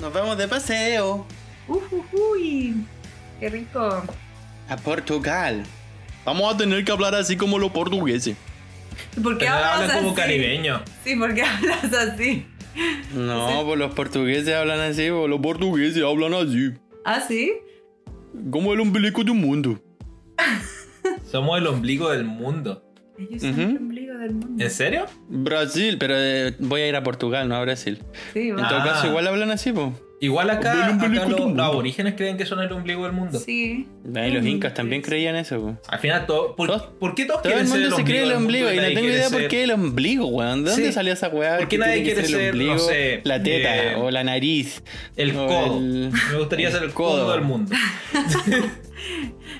Nos vamos de paseo Uh, uh, uy, qué rico. a Portugal. Vamos a tener que hablar así como los portugueses. ¿Y ¿Por qué hablas hablan como así? caribeño. Sí, ¿por qué hablas así? No, pues los portugueses hablan así, pues los portugueses hablan así. ¿Ah, sí? Como el umbilico de un mundo. Somos el ombligo del mundo. Ellos son el ombligo del mundo. ¿En serio? Brasil, pero eh, voy a ir a Portugal, no a Brasil. Sí, En todo Ah. caso, igual hablan así, pues. Igual acá, los, del mundo. los aborígenes creen que son el ombligo del mundo. Sí. Ahí los Mm, incas también creían eso, pues. Al final, todo, ¿por, Todos- ¿por qué todos Todo quieren el ser mundo se cree el del ombligo y no nadie tengo quiere idea por ser- qué el ombligo, weón. ¿De dónde Sí. salió esa weá? ¿Por qué que nadie tiene que quiere ser el ser, ombligo, no sé, la teta eh, o la nariz? El o codo. el- Me gustaría el ser el codo. codo del mundo.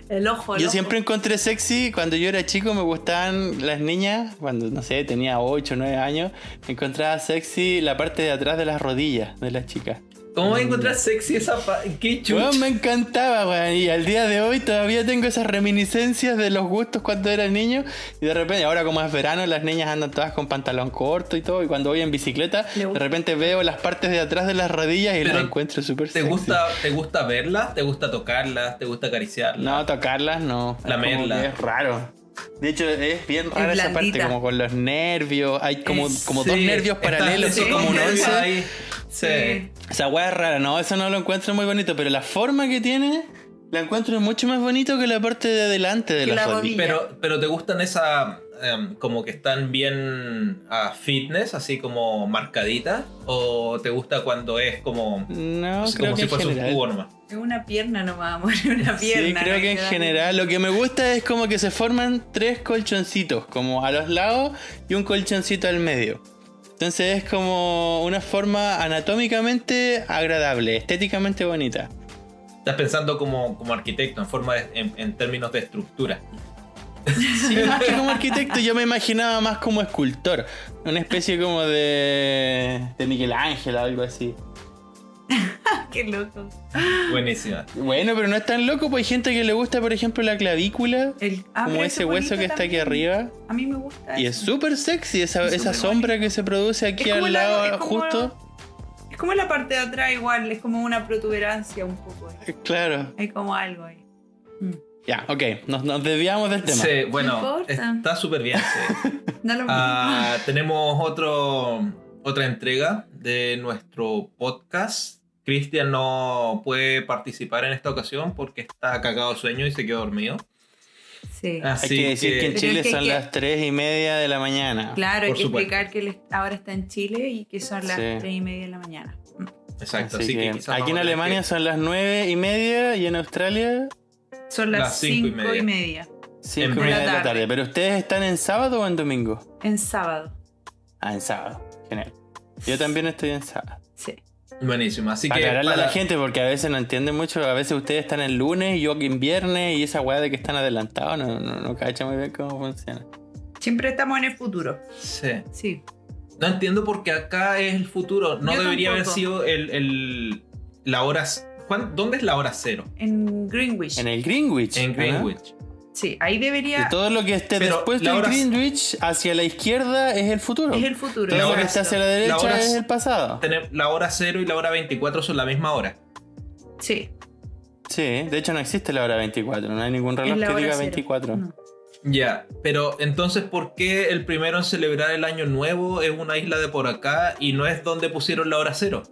El ojo, el Yo ojo. siempre encontré sexy cuando yo era chico, me gustaban las niñas, cuando no sé, tenía 8 o 9 años, encontraba sexy la parte de atrás de las rodillas de las chicas. ¿Cómo voy a encontrar sexy esa pa ¿Qué chucha? Weón, me encantaba, weón, y al día de hoy todavía tengo esas reminiscencias de los gustos cuando era niño, y de repente, ahora como es verano, las niñas andan todas con pantalón corto y todo, y cuando voy en bicicleta, Le de repente veo las partes de atrás de las rodillas y las encuentro súper ¿Te sexy. gusta, ¿Te gusta verlas? ¿Te gusta tocarlas? ¿Te gusta acariciarlas? No, tocarlas no. Es como Lamerla. que Es raro. De hecho, es bien rara esa parte, blandita. como con los nervios. Hay como, Es- como Sí, dos nervios paralelos, sí, como un once. Sí. Sí. Esa weá es rara, no, eso no lo encuentro muy bonito, pero la forma que tiene la encuentro mucho más bonito que la parte de adelante de Que la. Pero, pero ¿te gustan esa em, como que están bien a fitness, así como marcaditas? ¿O te gusta cuando es como, No, así creo como que si en fuese un general. cubo nomás? Es una pierna nomás, amor. Una Sí, pierna. creo no que en general lo que me gusta es como que se forman tres colchoncitos, como a los lados y un colchoncito al medio. Entonces es como una forma anatómicamente agradable, estéticamente bonita. Estás pensando como, como arquitecto, en forma de- en, en términos de estructura. Sí, más que como arquitecto, yo me imaginaba más como escultor. Una especie como de. de Miguel Ángel o algo así. Qué loco. Buenísima. Bueno, pero no es tan loco, pues hay gente que le gusta, por ejemplo, la clavícula. El, ah, como ese eso es hueso que está aquí arriba. A mí me gusta. Y es súper sexy esa, Es esa súper sombra que se produce aquí al la- lado, como- justo. Es como la parte de atrás igual, es como una protuberancia un poco. Eh, Claro. Hay como algo ahí. Mm. Ya, ok, nos, nos desviamos del tema. Sí, bueno, No está súper bien. sí. No lo Ah, tenemos otro, otra entrega de nuestro podcast. Cristian no puede participar en esta ocasión porque está cagado de sueño y se quedó dormido. Sí. Hay que decir que en Chile es que- son que- las 3 y media de la mañana. Claro, hay que explicar que ahora está en Chile y que son las Sí. tres y media de la mañana. Exacto, Así así, que, aquí en Alemania que- son las 9 y media y en Australia Son las, Las cinco y cinco y media. 5 y media de la tarde. tarde. Pero ustedes están en sábado o en domingo? En sábado. Ah, en sábado. Genial. Yo también estoy en sábado. Sí. Buenísimo, así Para que aclararle a para- la gente, porque a veces no entienden mucho. A veces ustedes están el lunes y yo en viernes y esa weá de que están adelantados no, no, no cacha muy bien cómo funciona. Siempre estamos en el futuro. Sí. Sí. No entiendo por qué acá es el futuro. No Yo debería haber tampoco. sido el, el- la hora. ¿cuán- ¿Dónde es la hora cero? En Greenwich. En el Greenwich. En. Greenwich. Sí, ahí debería. todo lo que esté Pero después la del hora- Greenwich hacia la izquierda es el futuro. Es el futuro. todo lo que está hacia la la derecha hora- es el pasado. Tener- La hora cero y la hora 24 son la misma hora. Sí. Sí, de hecho no existe la hora 24. No hay ningún reloj que diga cero. 24. No. Ya, pero entonces, ¿por qué el primero en celebrar el año nuevo es una isla de por acá y no es donde pusieron la hora cero?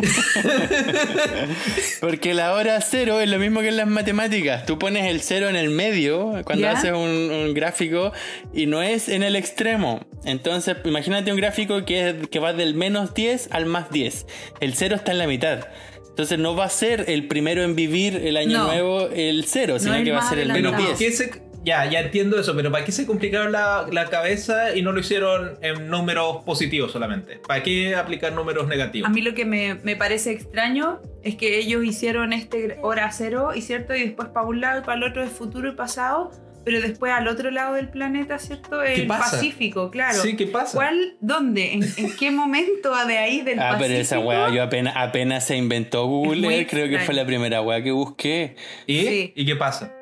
Porque la hora cero es lo mismo que en las matemáticas. Tú pones el cero en el medio cuando ¿Ya? haces un, un gráfico y no es en el extremo. Entonces, imagínate un gráfico que, es- que va del menos 10 al más 10. El cero está en la mitad. Entonces no va a ser el primero en vivir el año No. nuevo el cero, sino el que va a ser el menos adelantado. ¿por 10. Ya, ya entiendo eso, pero ¿para qué se complicaron la, la cabeza y no lo hicieron en números positivos solamente? ¿Para qué aplicar números negativos? A mí lo que me, me parece extraño es que ellos hicieron este hora cero, y cierto, y después para un lado y para el otro es futuro y pasado, pero después al otro lado del planeta, ¿cierto? El pasa? Pacífico, claro. Sí, ¿qué pasa? ¿Cuál? ¿Dónde? ¿En, en qué momento de ahí del Ah, Pacífico? pero esa weá, yo apenas, apenas se inventó Google, creo que fue la primera weá que busqué. ¿Y? Sí. ¿Y qué pasa?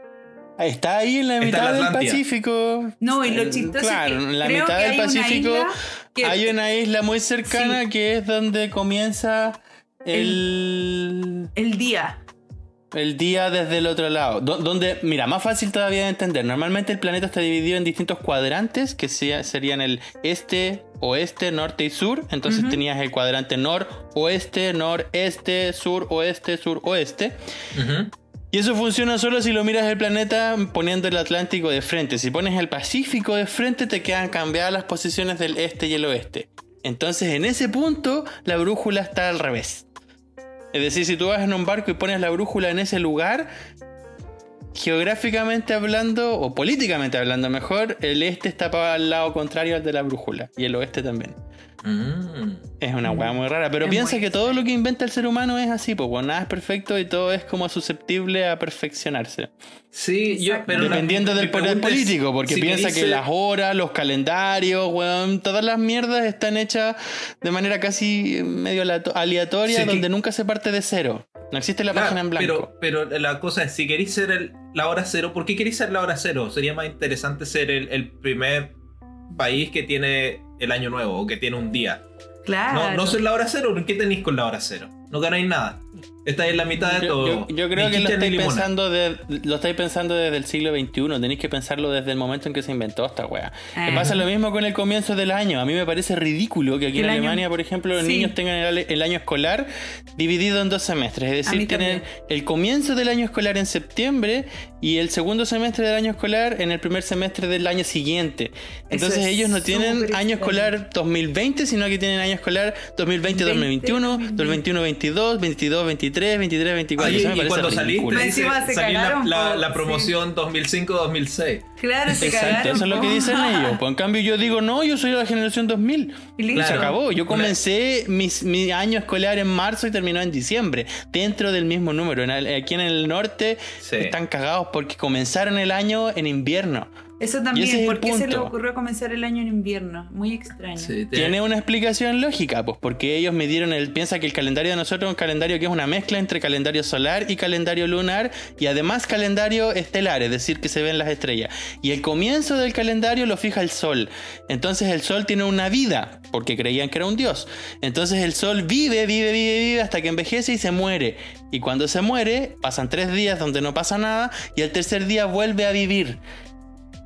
Está ahí en la mitad la del. Pacífico. No, y lo chistoso Claro, es que en la creo mitad que del hay Pacífico que- hay una isla muy cercana Sí. que es donde comienza el, el día. el día desde el otro lado. Do- donde, mira, más fácil todavía de entender. Normalmente el planeta está dividido en distintos cuadrantes que sea- serían el este, oeste, norte y sur. Entonces tenías el cuadrante nor, oeste, noreste, sur, oeste, sur, oeste. Ujú. Y eso funciona solo si lo miras el planeta poniendo el Atlántico de frente. Si pones el Pacífico de frente, te quedan cambiadas las posiciones del este y el oeste. Entonces, en ese punto, la brújula está al revés. Es decir, si tú vas en un barco y pones la brújula en ese lugar, geográficamente hablando, o políticamente hablando mejor, el este está para el lado contrario al de la brújula. Y el oeste también. Mm. Es una weá muy rara, pero Es piensa que todo lo que inventa el ser humano es así, pues nada es perfecto y todo es como susceptible a perfeccionarse. Sí, yo, pero Dependiendo del poder político, porque si piensa que las horas, los calendarios, weón, todas las mierdas están hechas de manera casi medio aleato- aleatoria, Sí, que- donde nunca se parte de cero. No existe la Claro, página en blanco. Pero, pero la cosa es, si queréis ser el- la hora cero, ¿por qué queréis ser la hora cero? Sería más interesante ser el, el primer país que tiene el año nuevo o que tiene un día. Claro. No, no ser la hora cero, ¿qué tenéis con la hora cero? No ganáis nada. Estáis en la mitad de Yo, todo. yo- yo creo Ni que lo estáis, pensando de- lo estáis pensando desde el siglo XXI. Tenéis que pensarlo desde el momento en que se inventó esta wea. Eh. pasa lo mismo con el comienzo del año. A mí me parece ridículo que aquí en año- Alemania, por ejemplo, los Sí. niños tengan el, el año escolar dividido en dos semestres. Es decir, tienen el comienzo del año escolar en septiembre y el segundo semestre del año escolar en el primer semestre del año siguiente. Entonces es ellos no tienen año extraño. escolar 2020, sino que tienen año escolar 2020-2021, 2021-22, 22-23, 23-24. Oye, Eso me y parece cuando saliste, Encima se salí la, cagaron, la- po, la sí. promoción 2005-2006. Claro, se Exacto, cagaron. eso es lo que dicen ellos. Pues en cambio yo digo, no, yo soy de la generación 2000. Y se acabó. Yo comencé mis- mi año escolar en marzo y terminó en diciembre. Dentro del mismo número. En el- aquí en el norte Sí. están cagados porque comenzaron el año en invierno. Eso también, es el ¿por qué se punto. ocurrió comenzar el año en invierno? Muy extraño. Sí, Tiene una explicación lógica, pues porque ellos midieron el. Piensa que el calendario de nosotros es un calendario que es una mezcla entre calendario solar y calendario lunar y además calendario estelar, es decir, que se ven las estrellas. Y el comienzo del calendario lo fija el sol. Entonces el sol tiene una vida, porque creían que era un dios. Entonces el sol vive, vive, vive, vive hasta que envejece y se muere. Y cuando se muere, pasan tres días donde no pasa nada y el tercer día vuelve a vivir.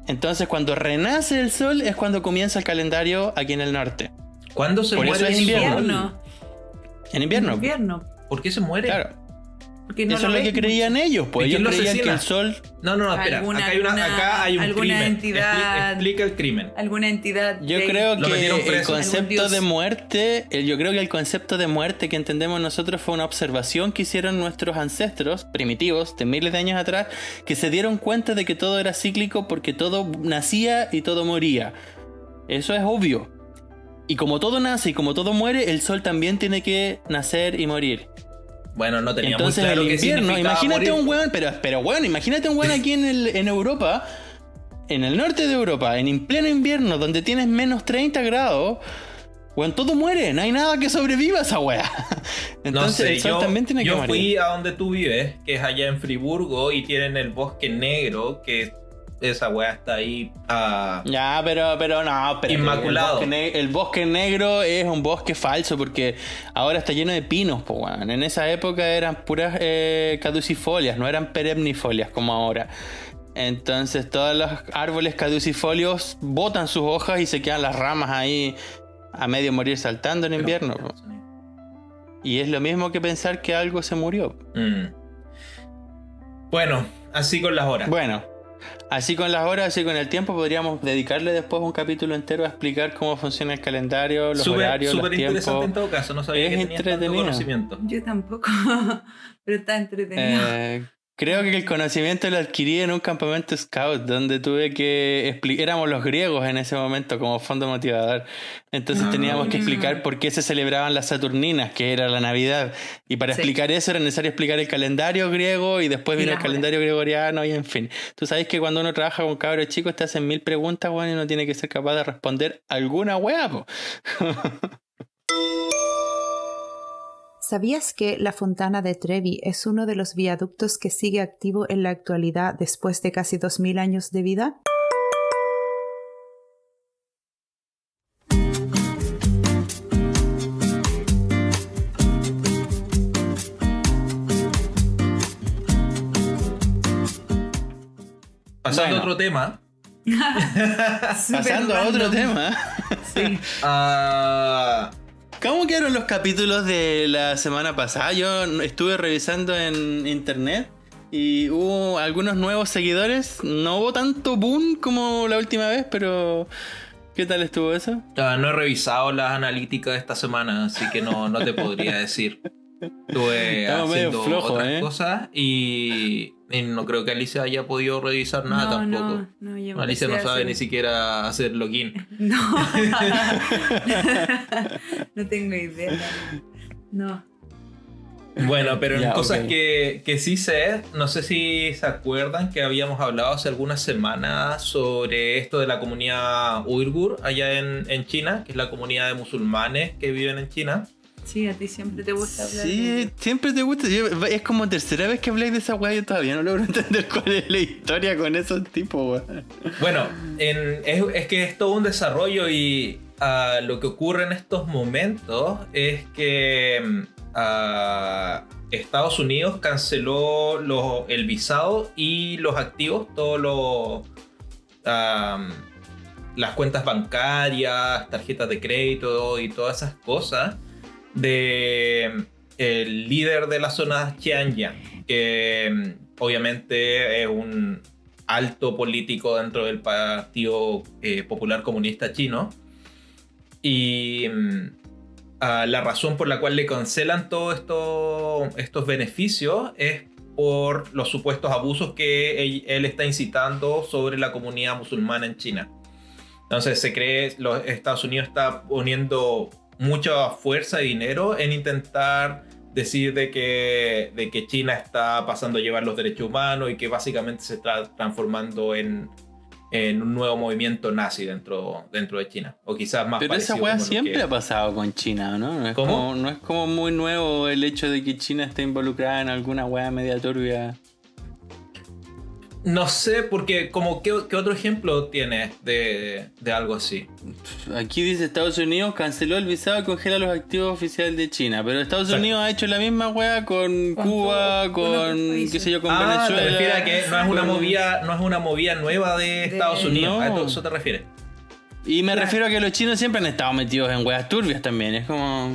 Entonces cuando renace el sol es cuando comienza el calendario aquí en el norte. ¿Cuándo se Por muere eso es el invierno. En invierno. Invierno. ¿Por qué se muere? Claro. Porque no Eso es lo que creían ellos. Pues ¿Y ellos creían que el sol. No, no, no, espera. Alguna- acá, hay una- alguna- acá hay un alguna crimen. entidad- Expli- explica el crimen. Alguna entidad. Yo de- creo que el concepto de muerte, el- yo creo que el concepto de muerte que entendemos nosotros fue una observación que hicieron nuestros ancestros primitivos de miles de años atrás, que se dieron cuenta de que todo era cíclico porque todo nacía y todo moría. Eso es obvio. Y como todo nace y como todo muere, el sol también tiene que nacer y morir. Bueno, no tenía Entonces muy claro el invierno, significaba imagínate morir. un weón, pero, pero bueno, imagínate un weón aquí en, el- en Europa, en el norte de Europa, en en pleno invierno, donde tienes menos 30 grados, weón, todo muere, no hay nada que sobreviva a esa weá. Entonces no sé, el sol yo, también tiene yo que morir. fui a donde tú vives, que es allá en Friburgo, y tienen el bosque negro, que esa weá está ahí. ah, Ya, pero, pero no, pero Inmaculado. El bosque, ne- el bosque negro es un bosque falso porque ahora está lleno de pinos, po, weón. En esa época eran puras eh, caducifolias, no eran perennifolias como ahora. Entonces todos los árboles caducifolios botan sus hojas y se quedan las ramas ahí a medio morir saltando en invierno. po. Y es lo mismo que pensar que algo se murió. Mm. Bueno, así con las horas. Bueno, así con las horas, así con el tiempo, podríamos dedicarle después un capítulo entero a explicar cómo funciona el calendario, los Súper horarios, los súper interesante tiempos. en todo caso, no sabía Es que tenías tanto entretenido. conocimiento. Yo tampoco. Pero está entretenido. Eh, creo que el conocimiento lo adquirí en un campamento scout donde tuve que explicar, éramos los griegos en ese momento como fondo motivador, entonces Ah. teníamos que explicar por qué se celebraban las Saturninas, que era la Navidad, y para Sí. explicar eso era necesario explicar el calendario griego y después Y vino el calendario gregoriano y en fin. Tú sabes que cuando uno trabaja con cabros chicos te hacen mil preguntas, weón, y uno tiene que ser capaz de responder alguna weá, po. ¿Sabías que la Fontana de Trevi es uno de los viaductos que sigue activo en la actualidad después de casi 2.000 años de vida? Pasando a otro tema. Pasando a otro tema. Sí. ah, ¿Cómo quedaron los capítulos de la semana pasada? Yo estuve revisando en internet y hubo algunos nuevos seguidores. No hubo tanto boom como la última vez, pero ¿qué tal estuvo eso? ah, no he revisado las analíticas de esta semana, así que no, no te podría decir. Estuve Estamos medio haciendo flojos, otras ¿eh? cosas y, y no creo que Alicia haya podido revisar nada no, tampoco. no, no, yo Alicia no sabe hacer- ni siquiera hacer login. No. no tengo idea. No. Bueno, pero en Ya, cosas que, que sí sé, no sé si se acuerdan que habíamos hablado hace algunas semanas sobre esto de la comunidad uigur allá en, en China, que es la comunidad de musulmanes que viven en China. Sí, a ti siempre te gusta hablar de Sí, siempre te gusta. Yo- es como tercera vez que habláis de esa weá. Yo todavía no logro entender cuál es la historia con esos tipos, weón. Bueno, en- es, es que es todo un desarrollo y ah, lo que ocurre en estos momentos es que mm, ah, Estados Unidos canceló los- el visado y los activos, todos los... ah, las cuentas bancarias, tarjetas de crédito y todas esas cosas de líder de la zona Xianyang, que mm, obviamente es un alto político dentro del Partido eh, Popular Comunista Chino. Y mm, ah, la razón por la cual le cancelan todos esto- estos beneficios es por los supuestos abusos que él, él está incitando sobre la comunidad musulmana en China. Entonces se cree, los Estados Unidos está poniendo mucha fuerza y dinero en intentar decir de que, de que China está pasando a llevar los derechos humanos y que básicamente se está transformando en, en un nuevo movimiento nazi dentro, dentro de China. O quizás más Pero esa weá siempre que- ha pasado con China, ¿no? No es, ¿Cómo? Como, no es como muy nuevo el hecho de que China esté involucrada en alguna weá media turbia. No sé, porque como ¿qué, qué otro ejemplo tienes de, de algo así? Aquí dice Estados Unidos canceló el visado y congela los activos oficiales de China. Pero Estados Exacto. Unidos ha hecho la misma weá con, Cuba, con qué sé yo, con ah, Venezuela. te refieres a que no es una movida, no es una movida nueva de, De- Estados Unidos. No. ¿A eso- te refieres? Y me Claro. refiero a que los chinos siempre han estado metidos en weas turbias también. Es como.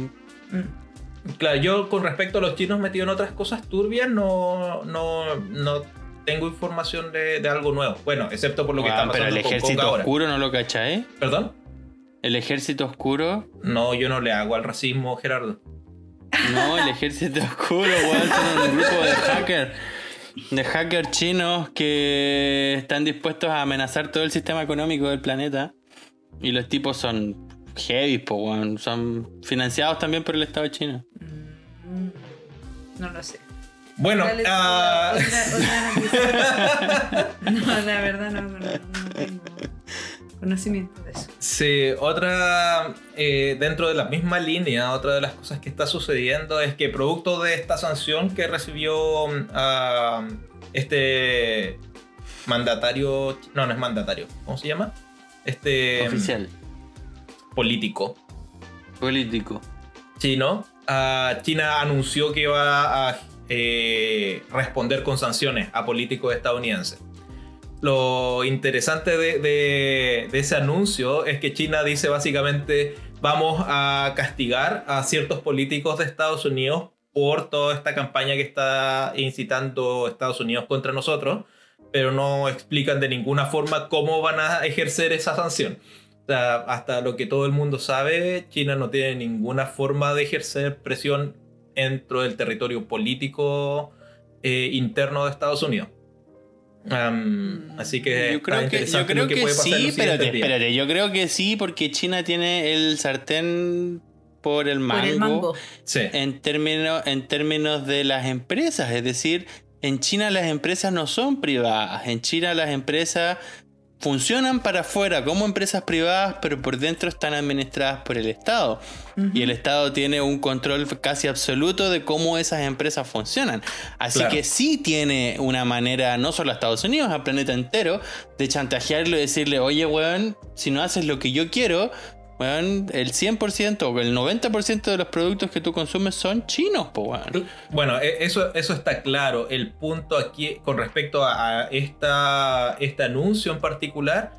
Mm. Claro, yo con respecto a los chinos metidos en otras cosas turbias no, no, no tengo información de, de algo nuevo. Bueno, excepto por lo que "Ah, está pero pasando el con Kong ejército ahora. oscuro no lo cachai. ¿Perdón? El ejército oscuro. No, yo no le hago al racismo, Gerardo. No, el ejército oscuro, weón, son un grupo de hackers. De hackers chinos que están dispuestos a amenazar todo el sistema económico del planeta. Y los tipos son heavy, po, weón. Son financiados también por el Estado chino. Mm, No lo sé. Bueno, ah, otra. No, la verdad no, no, no tengo conocimiento de eso. Sí, otra, eh, dentro de la misma línea, otra de las cosas que está sucediendo es que producto de esta sanción que recibió ah, este mandatario, no, no es mandatario, ¿cómo se llama? Este Oficial. político Político. chino, ah, China anunció que iba a eh, responder con sanciones a políticos estadounidenses. Lo interesante de, ese anuncio es que China dice básicamente vamos a castigar a ciertos políticos de Estados Unidos por toda esta campaña que está incitando Estados Unidos contra nosotros, pero no explican de ninguna forma cómo van a ejercer esa sanción. Hasta lo que todo el mundo sabe, China no tiene ninguna forma de ejercer presión dentro del territorio político eh, interno de Estados Unidos. Am, así que Yo creo que, yo creo que, que puede pasar en sí, espérate, espérate. Yo creo que sí, porque China tiene el sartén por el mango. Por el mango. Sí. en términos, en términos de las empresas. Es decir, en China las empresas no son privadas. En China las empresas funcionan para afuera como empresas privadas, pero por dentro están administradas por el Estado. Y el Estado tiene un control casi absoluto de cómo esas empresas funcionan. Así Claro. que sí tiene una manera, no solo a Estados Unidos, al planeta entero, de chantajearlo y decirle, oye, weón, si no haces lo que yo quiero, weón, el 100% o el 90% de los productos que tú consumes son chinos, weón. Bueno, e- eso, eso está claro. El punto aquí con respecto a, a esta, este anuncio en particular,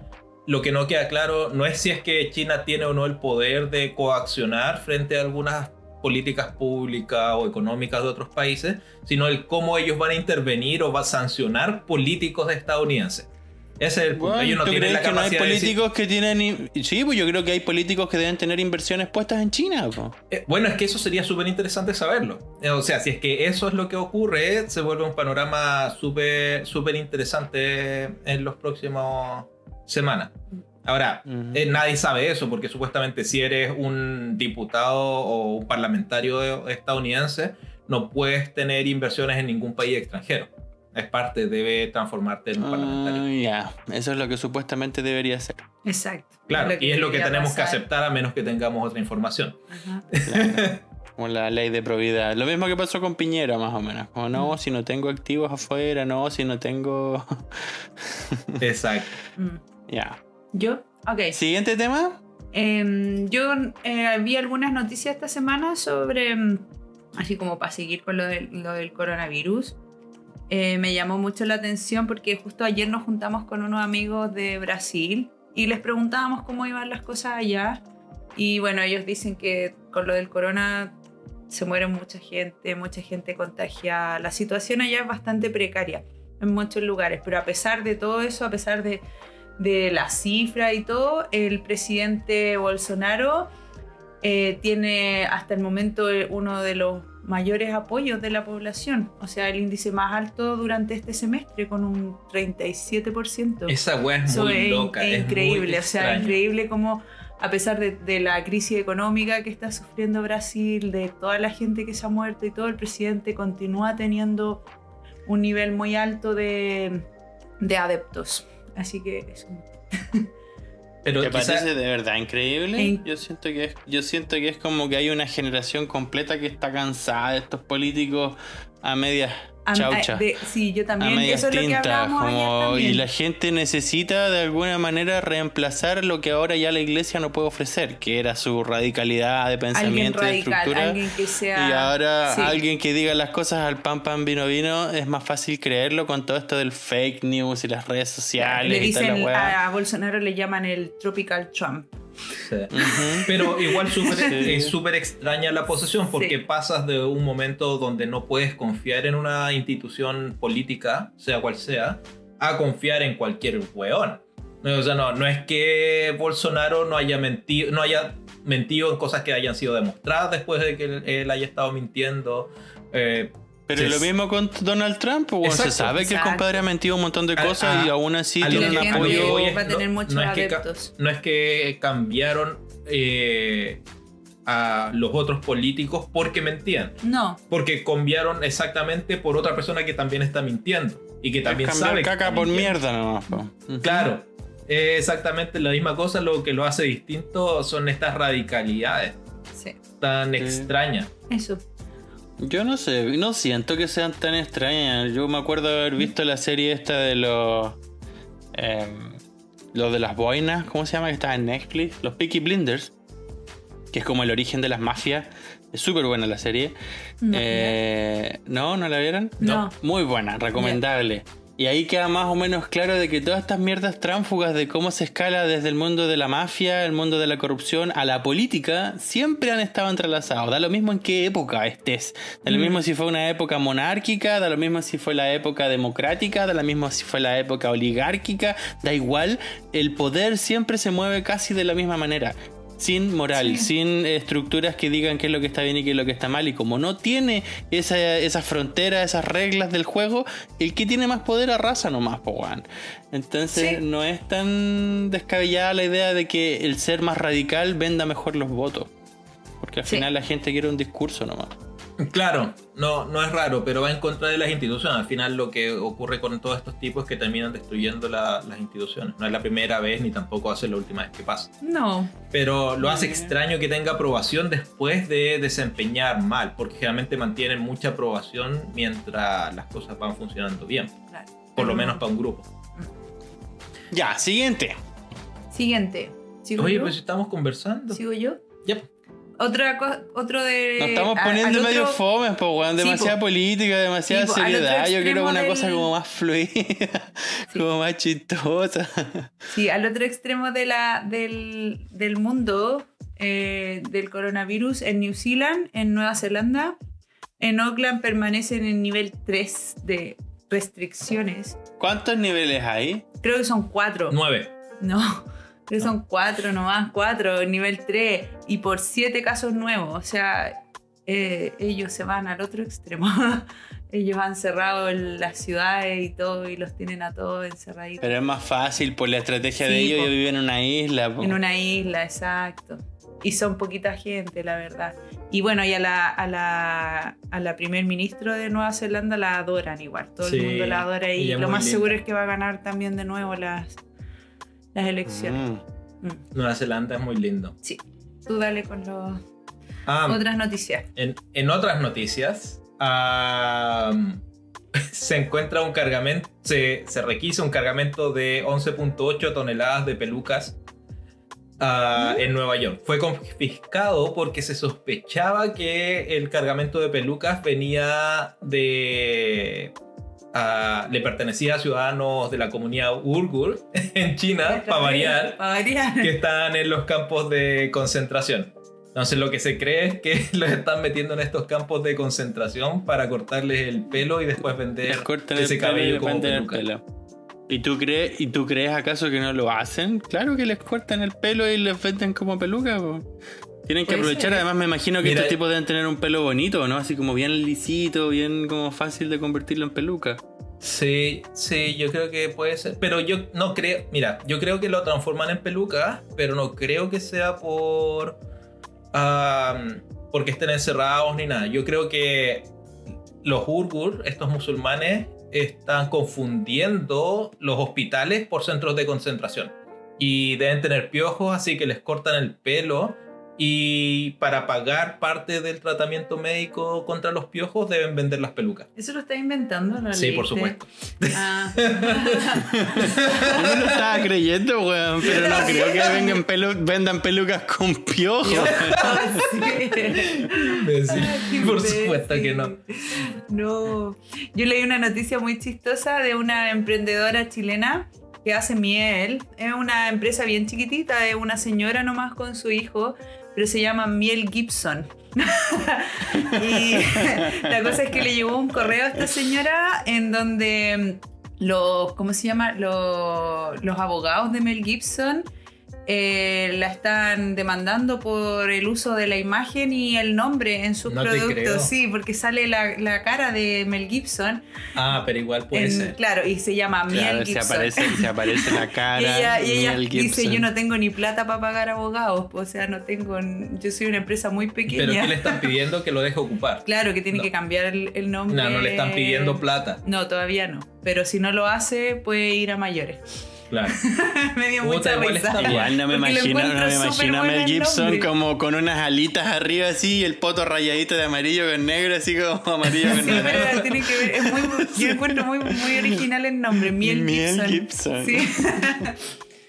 lo que no queda claro no es si es que China tiene o no el poder de coaccionar frente a algunas políticas públicas o económicas de otros países, sino el cómo ellos van a intervenir o va a sancionar políticos estadounidenses. Ese es el punto. Weón, ellos no ¿Tú tienen crees la que no hay decir- políticos que tienen... Sí, pues yo creo que hay políticos que deben tener inversiones puestas en China. Eh, bueno, es que eso sería súper interesante saberlo. Eh, O sea, si es que eso es lo que ocurre, se vuelve un panorama súper súper interesante en los próximos semanas. Ahora, eh, nadie sabe eso porque supuestamente si eres un diputado o un parlamentario estadounidense, no puedes tener inversiones en ningún país extranjero. Es parte, debe transformarte en un parlamentario. Ah, ya, eso es lo que supuestamente debería ser. Exacto. Claro, y es lo que tenemos que aceptar a menos que tengamos otra información. Ajá. Claro. Como la ley de probidad. Lo mismo que pasó con Piñera, más o menos. Como no, si no tengo activos afuera, no, si no tengo. Exacto. Mm. ya. ¿Yo? Ok. Siguiente tema. Em, yo eh, vi algunas noticias esta semana sobre, em, así como para seguir con lo del coronavirus. Eh, me llamó mucho la atención porque justo ayer nos juntamos con unos amigos de Brasil y les preguntábamos cómo iban las cosas allá. Y bueno, ellos dicen que con lo del corona se muere mucha gente, mucha gente contagiada. La situación allá es bastante precaria en muchos lugares, pero a pesar de todo eso, a pesar de, de la cifra y todo, el presidente Bolsonaro eh, tiene hasta el momento uno de los mayores apoyos de la población, o sea, el índice más alto durante este semestre con un 37%. Esa weá es muy es, loca. es es muy increíble, o sea, increíble como a pesar de, de la crisis económica que está sufriendo Brasil, de toda la gente que se ha muerto y todo, el presidente continúa teniendo un nivel muy alto de, de adeptos. Así que eso. Pero ¿Te quizá- parece de verdad increíble? En- Yo siento que es, yo siento que es como que hay una generación completa que está cansada de estos políticos a medias chaucha. de- sí, yo a también. medias Eso es lo que tintas, hablábamos ayer como- también. y la gente necesita de alguna manera reemplazar lo que ahora ya la iglesia no puede ofrecer, que era su radicalidad de pensamiento y estructura. alguien que sea. Y ahora sí. alguien que diga las cosas al pan pan vino vino es más fácil creerlo con todo esto del fake news y las redes sociales Le y toda la dicen a Bolsonaro le llaman el Tropical Trump. Sí. Pero igual súper- Sí. es súper extraña la posesión porque Sí. pasas de un momento donde no puedes confiar en una institución política, sea cual sea, a confiar en cualquier weón. No, O sea, no, no es que Bolsonaro no haya mentido, no haya mentido en cosas que hayan sido demostradas después de que él, él haya estado mintiendo. Eh, Pero Sí. lo mismo con Donald Trump, se Exacto. sabe que el compadre ha mentido un montón de cosas a- y aún así tiene un apoyo. va a tener muchos es que no es que cambiaron eh, a los otros políticos porque mentían. No, Porque cambiaron exactamente por otra persona que también está mintiendo. Y que también sabe caca por mintiendo. mierda nomás. po. Claro. Es exactamente la misma cosa. Lo que lo hace distinto son estas radicalidades sí. tan Sí. extrañas. Eso. Yo no sé, no siento que sean tan extrañas. Yo me acuerdo haber visto la serie esta de los. em, los de las boinas, ¿cómo se llama? Que está en Netflix. Los Peaky Blinders. Que es como el origen de las mafias. Es súper buena la serie. No, Eh, ¿No? ¿No la vieron? No. Muy buena, recomendable. Y ahí queda más o menos claro de que todas estas mierdas tránfugas de cómo se escala desde el mundo de la mafia, el mundo de la corrupción, a la política, siempre han estado entrelazados. Da lo mismo en qué época estés. Da lo Mm. mismo si fue una época monárquica, da lo mismo si fue la época democrática, da lo mismo si fue la época oligárquica, da igual. El poder siempre se mueve casi de la misma manera. Sin moral, Sí. sin estructuras que digan qué es lo que está bien y qué es lo que está mal. Y como no tiene esa, esas fronteras, esas reglas del juego, el que tiene más poder arrasa nomás, po, weón. Entonces Sí. no es tan descabellada la idea de que el ser más radical venda mejor los votos. Porque al Sí. final la gente quiere un discurso nomás. Claro, no, no es raro, pero va en contra de las instituciones. Al final lo que ocurre con todos estos tipos es que terminan destruyendo la- las instituciones. No es la primera vez ni tampoco va a ser la última vez que pasa. No. Pero lo hace extraño que tenga aprobación después de desempeñar mal, porque generalmente mantienen mucha aprobación mientras las cosas van funcionando bien. Claro. Por lo menos para un grupo. Ya, siguiente. Siguiente. ¿Sigo Oye, yo? pues estamos conversando. ¿Sigo yo? Yep. Otra cosa, otro de. Nos estamos a- poniendo al medio otro- fome, pues, weón. Sí, Demasiada po. política, demasiada Sí, po, seriedad. Yo quiero una cosa como más fluida, Sí. como más chistosa. Sí, al otro extremo de la, del, del mundo eh, del coronavirus, en New Zealand, en Nueva Zelanda, en Auckland permanecen en nivel 3 de restricciones. ¿Cuántos niveles hay? Creo que son cuatro. Nueve. No, creo que son cuatro nomás, cuatro, nivel 3. Y por siete casos nuevos. O sea, eh, ellos se van al otro extremo. ellos han cerrado las ciudades y todo y los tienen a todos encerraditos. Pero es más fácil por la estrategia de Sí, ellos. po. Yo vivo en una isla. po. En una isla, exacto. Y son poquita gente, la verdad. Y bueno, y a la, a la, a la primer ministro de Nueva Zelanda la adoran igual. Todo Sí, el mundo la adora y lo más linda. seguro es que va a ganar también de nuevo las, las elecciones. Mm. Mm. Nueva Zelanda es muy lindo. Sí. Tú dale con los Ah, otras noticias. En, en otras noticias, am, se encuentra un cargamento, se, se requisa un cargamento de 11.8 toneladas de pelucas ah, en Nueva York. Fue confiscado porque se sospechaba que el cargamento de pelucas venía de... ah, le pertenecía a ciudadanos de la comunidad Uyghur en China, para variar Para variar. que están en los campos de concentración. Entonces lo que se cree es que los están metiendo en estos campos de concentración para cortarles el pelo y después vender el ese y cabello les como el peluca. pelo. ¿Y tú, crees, ¿Y tú crees acaso que no lo hacen? Claro que les cortan el pelo y les venden como peluca. po. Tienen que aprovechar, además me imagino que Mira, estos tipos deben tener un pelo bonito, ¿no? Así como bien lisito, bien como fácil de convertirlo en peluca. Sí, sí, yo creo que puede ser. Pero yo no creo, mira, yo creo que lo transforman en peluca, pero no creo que sea por... am, porque estén encerrados ni nada. Yo creo que los Urgur, estos musulmanes, están confundiendo los hospitales por centros de concentración. Y deben tener piojos, así que les cortan el pelo. Y para pagar parte del tratamiento médico contra los piojos deben vender las pelucas. ¿Eso lo estás inventando? ¿Lo Sí, por supuesto. Ah. Yo me lo estaba creyendo, weón, pero no creo que vengan pelu- vendan pelucas con piojos. Imbécil. Qué Por imbécil. supuesto que no. No. Yo leí una noticia muy chistosa de una emprendedora chilena que hace miel. Es una empresa bien chiquitita, es una señora nomás con su hijo, pero se llama Miel Gibson. y la cosa es que le llegó un correo a esta señora en donde los, ¿cómo se llama? Los, los abogados de Mel Gibson eh, la están demandando por el uso de la imagen y el nombre en sus No productos. Sí, porque sale la, la cara de Mel Gibson. Ah, pero igual puede en- ser. Claro, y se llama Claro, se Gibson. aparece, se aparece la y cara. ella, y ella Mel dice, Gibson. yo no tengo ni plata para pagar abogados, o sea, no tengo, yo soy una empresa muy pequeña. Pero ¿qué le están pidiendo que lo deje ocupar? Claro, que tiene No. que cambiar el, el nombre. No, no le están pidiendo plata. No, todavía no. Pero si no lo hace, puede ir a mayores. Claro. me dio Puta, mucha igual risa. Igual no me imagino, no me imagino a Mel el Gibson nombre. como con unas alitas arriba así y el poto rayadito de amarillo con negro, así como amarillo con Sí, negro. pero tiene que ver, es muy, yo encuentro muy, muy original el nombre, Miel, Miel Gibson. Gibson. Sí.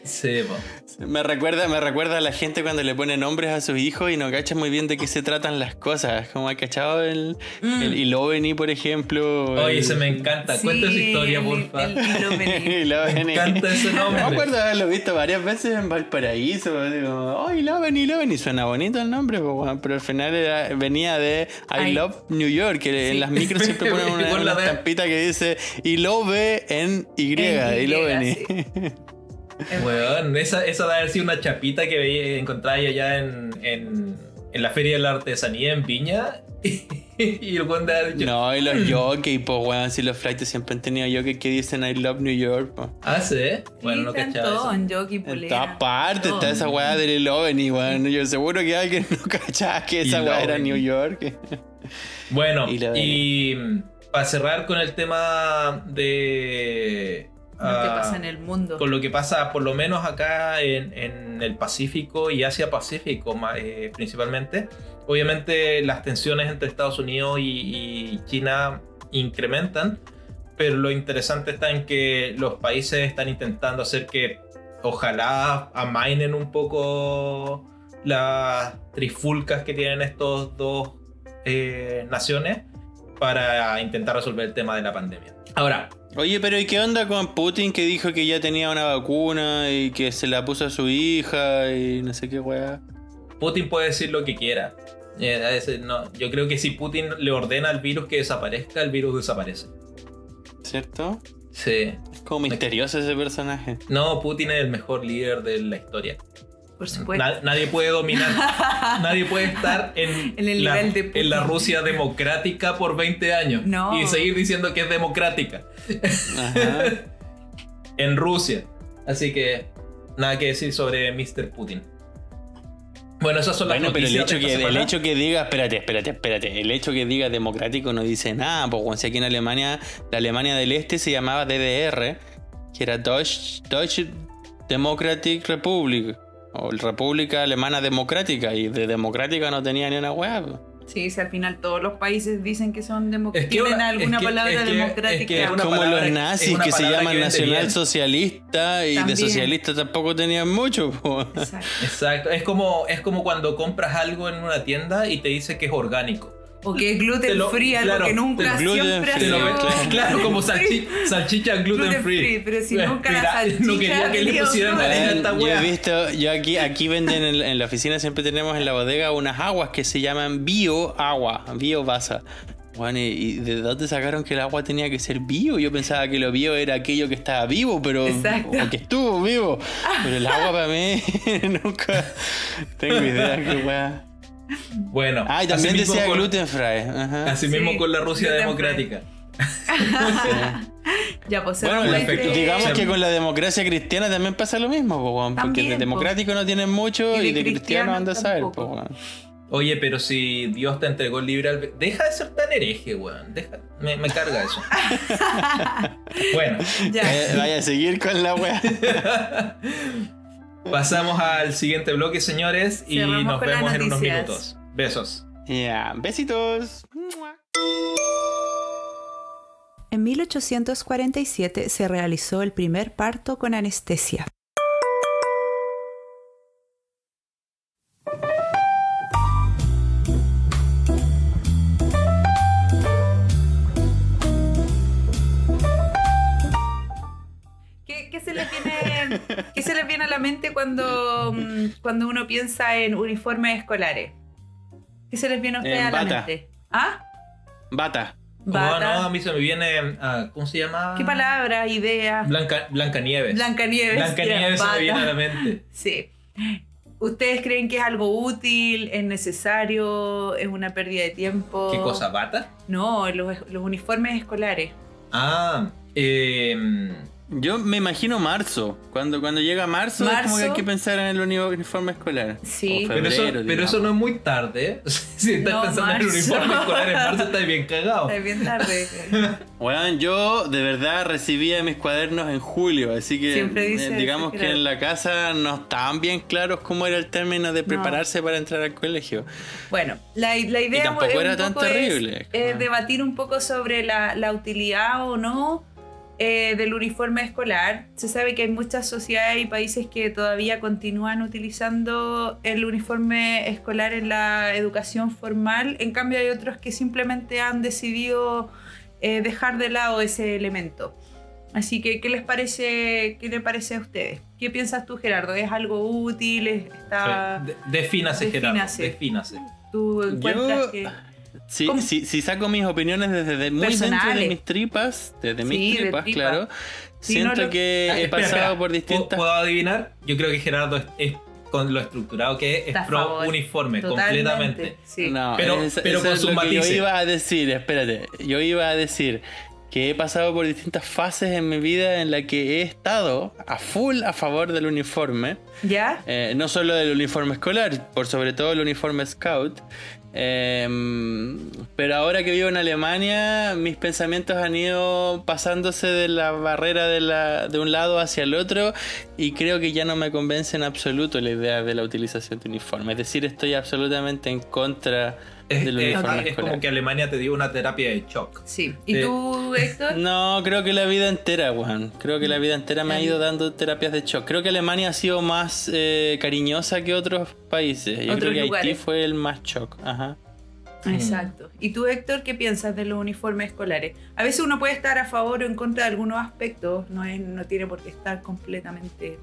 Sí, po. Me recuerda, me recuerda a la gente cuando le pone nombres a sus hijos y no cacha muy bien de qué se tratan las cosas. Como ha cachado el, Mm. el Iloveni, por ejemplo. Oye, el- se me encanta. Cuenta esa Sí, historia, porfa. el. Iloveni. Me encanta ese nombre. Me acuerdo de haberlo visto varias veces en Valparaíso. Digo, oh, Iloveni, Iloveni. Suena bonito el nombre, pues, pero al final era- venía de I Ay. Love New York, que Sí. en las micros siempre ponen una, estampita que dice Ilove en Y. En Y, Iloveni. sí. Weón, esa, esa debe haber sido una chapita que veía, encontráis allá en, en, en la Feria de la Artesanía en Viña. y el weón de haber dicho, No, y los jockeys, pues weón, si los flights siempre han tenido jockeys que dicen I love New York, po. Ah, sí. Bueno, no cachaba en jockey, En todas partes está todo. esa weá del Eleven y weón, yo seguro que alguien no cachaba que esa weá era. New York. Bueno, y, para cerrar con el tema de. Lo que ah, pasa en el mundo. Con lo que pasa, por lo menos acá en, en el Pacífico y Asia Pacífico, eh, principalmente. Obviamente, las tensiones entre Estados Unidos y, y China incrementan, pero lo interesante está en que los países están intentando hacer que ojalá amainen un poco las trifulcas que tienen estos dos eh, naciones para intentar resolver el tema de la pandemia. Ahora, Oye, pero ¿y qué onda con Putin que dijo que ya tenía una vacuna y que se la puso a su hija y no sé qué weá? Putin puede decir lo que quiera. Eh, no. Yo creo que si Putin le ordena al virus que desaparezca, el virus desaparece. ¿Cierto? Sí. Es como misterioso ese personaje. No, Putin es el mejor líder de la historia. Por supuesto. Na- nadie puede dominar. nadie puede estar en, En el la, nivel de Putin. en la Rusia democrática por 20 años. No. Y seguir diciendo que es democrática. Ajá. En Rusia. Así que nada que decir sobre Mr. Putin. Bueno, esas son las Bueno, pero el hecho, que, el hecho que diga, espérate, espérate, espérate, el hecho que diga democrático no dice nada, porque si aquí en Alemania, la Alemania del Este se llamaba DDR, que era Deutsch, Deutsche Democratic Republic, o República Alemana Democrática, y de democrática no tenía ni una po. Sí, si al final todos los países dicen que son Es democráticos. que Tienen una- alguna es que- palabra es que- democrática. es es Como palabra- los es nazis que se llaman que vende nacional bien. socialista y de También. socialista tampoco tenían mucho. po. Exacto. Exacto, es como, es como cuando compras algo en una tienda y te dice que es orgánico. O que es gluten Te lo- free, algo claro, que nunca siempre ha free, Te lo sido claro. claro, como salchi- salchicha gluten, Gluten free. free, pero si nunca la Mira, salchicha No quería que le pusieran arena a esta yo he visto, yo aquí, aquí venden en, en la oficina, siempre tenemos en la bodega unas aguas que se llaman bio agua, bio basa. Bueno, ¿y, de dónde sacaron que el agua tenía que ser bio? Yo pensaba que lo bio era aquello que estaba vivo, pero Exacto. o que estuvo vivo. Pero el agua para mí nunca tengo idea qué wea. Bueno, Ah, y también así mismo decía con- gluten free. Ajá. Así Sí, mismo con la Rusia democrática. Ya, pues Bueno, Perfecto. digamos que con la democracia cristiana también pasa lo mismo, po, weón, porque También, de po. democrático no tienen mucho Y de y de, cristiano cristiano anda a saber. po, weón. Oye, pero si Dios te entregó el libre albedrío. Deja de ser tan hereje, weón. Deja... Me, me carga eso. bueno, Ya. Eh, vaya a seguir con la wea. pasamos al siguiente bloque, señores. Y Cerramos nos vemos en unos minutos. Besos. Ya, besitos. En 1847 se realizó el primer parto con anestesia. qué se les viene a la mente cuando, mm, cuando uno piensa en uniformes escolares? ¿Qué se les viene a ustedes a la bata. mente? ¿Ah? Bata. No, no, Bata. a mí se me viene. ah, ¿Cómo se llama? ¿Qué palabra, idea? Blanca, Blancanieves. Blancanieves. Blancanieves se bata. me viene a la mente. Sí. ¿Ustedes creen que es algo útil, es necesario, es una pérdida de tiempo? ¿Qué cosa? ¿Bata? No, los, los uniformes escolares. Ah, eh, Yo me imagino marzo. Cuando, cuando llega marzo, es como Marzo. que hay que pensar en el uni- uniforme escolar. Sí. O pero, eso, febrero, pero eso no es muy tarde. ¿eh? si estás No, pensando en el marzo. uniforme escolar en marzo, estás bien cagado. Está bien tarde. Weón, yo de verdad recibía mis cuadernos en julio, así que eh, digamos que creo. en la casa no estaban bien claros cómo era el término de prepararse para entrar al colegio. Bueno, la, la idea tampoco es un era tan poco es, terrible. eh, Ah. debatir un poco sobre la, la utilidad o no eh, del uniforme escolar. Se sabe que hay muchas sociedades y países que todavía continúan utilizando el uniforme escolar en la educación formal. En cambio hay otros que simplemente han decidido eh, dejar de lado ese elemento. Así que, ¿qué les parece, qué les parece a ustedes? ¿Qué piensas tú, Gerardo? ¿Es algo útil? ¿Está, De- Defínase, Gerardo. Defínase. Defínase. ¿Tú encuentras Yo- que...? Si saco mis opiniones desde de- muy dentro de mis tripas, desde mis Sí, de tripas, tripa. claro, Sí, siento no lo- que Ah, he espera, pasado espera. por ¿Puedo- distintas... ¿Puedo adivinar? Yo creo que Gerardo es, es con lo estructurado que es, es Está pro favor. uniforme, Totalmente, completamente. Sí. No, Pero- eso- pero eso con es sus lo que matices. Yo iba a decir, espérate, yo iba a decir que he pasado por distintas fases en mi vida en la que he estado a full a favor del uniforme. ¿Ya? Eh, no solo del uniforme escolar, por sobre todo el uniforme scout. Eh, pero ahora que vivo en Alemania, mis pensamientos han ido pasándose de la barrera de, la, de un lado hacia el otro y creo que ya no me convence en absoluto la idea de la utilización de uniforme. Es decir, estoy absolutamente en contra Es, del es- es escolar. como que Alemania te dio una terapia de shock. Sí. ¿Y tú, Héctor? No, creo que la vida entera, Juan. Creo que la vida entera me ha ido dando terapias de shock. Creo que Alemania ha sido más eh, cariñosa que otros países. Yo creo Otros que Haití fue el más shock. Ajá. Exacto. ¿Y tú, Héctor, qué piensas de los uniformes escolares? A veces uno puede estar a favor o en contra de algunos aspectos, no, es, no tiene por qué estar completamente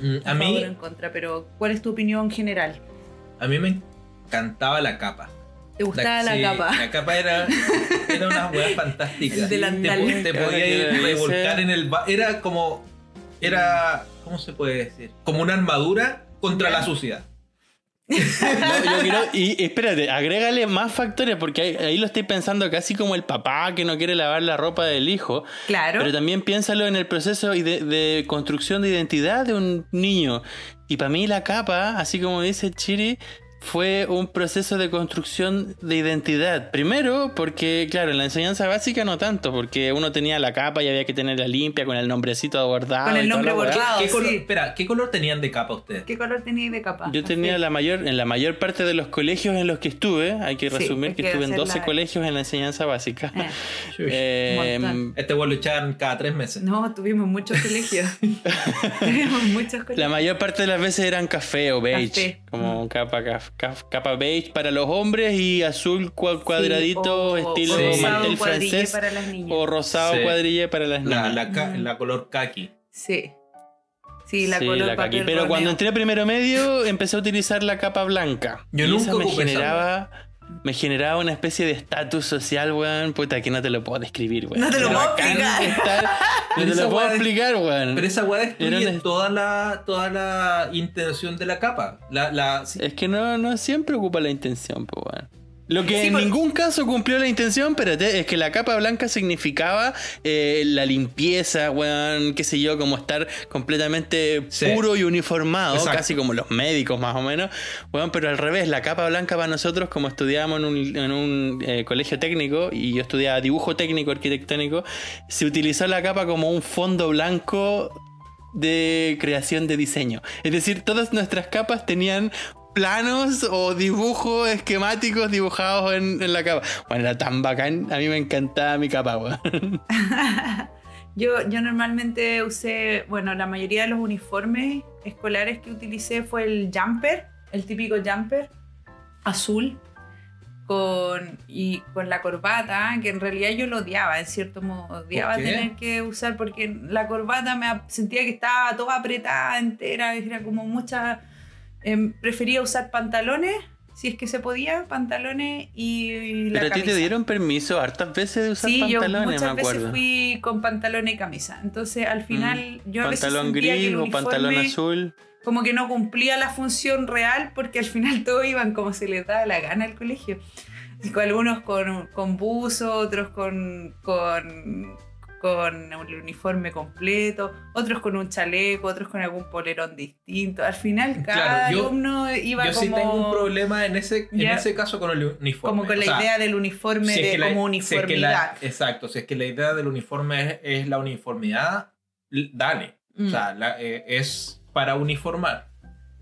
Mm, a, A mí, favor o en contra, pero ¿cuál es tu opinión general? a mí me encantaba la capa. ¿Te gustaba la, sí, capa? La capa era, era una hueá fantástica. El delantal. Te, te Ahora podía que ir lo revolcar en el... Era como... Era... ¿Cómo se puede decir? Como una armadura contra la suciedad. No, yo quiero- y espérate, agrégale más factores porque ahí, ahí lo estoy pensando casi como el papá que no quiere lavar la ropa del hijo. Claro. Pero también piénsalo en el proceso de, de construcción de identidad de un niño. Y para mí la capa, así como dice Chiri, fue un proceso de construcción de identidad. Primero, porque, claro, en la enseñanza básica no tanto, porque uno tenía la capa y había que tenerla limpia con el nombrecito bordado. Con el nombre la bordado. ¿Qué color, sí. Espera, ¿qué color tenían de capa ustedes? ¿Qué color tenías de capa? Yo tenía la mayor, en la mayor parte de los colegios en los que estuve, hay que resumir que estuve en hacer 12 la- colegios en la enseñanza básica. Eh, Eh. Este vuelo cada tres meses. No, tuvimos muchos colegios. tuvimos muchos La colegios. mayor parte de las veces eran café o beige. Café. Como capa, capa beige para los hombres y azul cua- cuadradito, o- estilo o rosado mantel francés. para las niñas. O rosado Sí. cuadrille para las La, niñas. la, ca- la color kaki. Sí. Sí, la Sí, color la papel Pero cuando entré a primero medio empecé a utilizar la capa blanca. Yo y nunca esa me esa generaba, me generaba una especie de estatus social, weón. Puta, que no te lo puedo describir, weón. No te lo puedo explicar. estar- no Pero te esa lo puedo explicar, weón. Pero esa weá destruye una- toda, la, toda la intención de la capa. La, la, Es que no, no siempre ocupa la intención, pues weón. Lo que Sí, en por- ningún caso cumplió la intención, pero es que la capa blanca significaba eh, la limpieza, weón, qué sé yo, como estar completamente Sí. puro y uniformado, Exacto. casi como los médicos más o menos, weón, pero al revés, la capa blanca para nosotros, como estudiábamos en un, en un, eh, colegio técnico y yo estudiaba dibujo técnico arquitectónico, se utilizó la capa como un fondo blanco de creación de diseño. Es decir, todas nuestras capas tenían planos o dibujos esquemáticos dibujados en, en la capa. Bueno, era tan bacán. A mí me encantaba mi capa, weón. Yo, yo normalmente usé, bueno, la mayoría de los uniformes escolares que utilicé fue el jumper, el típico jumper azul con, y con la corbata, que en realidad yo lo odiaba, en cierto modo, odiaba tener que usar porque la corbata me sentía que estaba toda apretada entera, era como mucha... em, prefería usar pantalones, si es que se podía, pantalones y la Pero a ti te dieron permiso hartas veces de usar Sí, yo pantalones, muchas me veces acuerdo. Mm. fui con pantalón y camisa. Entonces, al final, yo a veces Pantalón que gris o pantalón azul. Como que no cumplía la función real porque al final todos iban como se les daba la gana al colegio. Algunos con, con buzo, otros con, con, con el uniforme completo, otros con un chaleco, otros con algún polerón distinto. Al final, cada Claro, yo- alumno iba Yo como, sí tengo un problema en ese, en ese caso con el uniforme. como con la O sea, idea del uniforme si es de que la- como si es que la- uniformidad. exacto, si es que la idea del uniforme es, es la uniformidad, dale. Mm. O sea, la- eh, es para uniformar.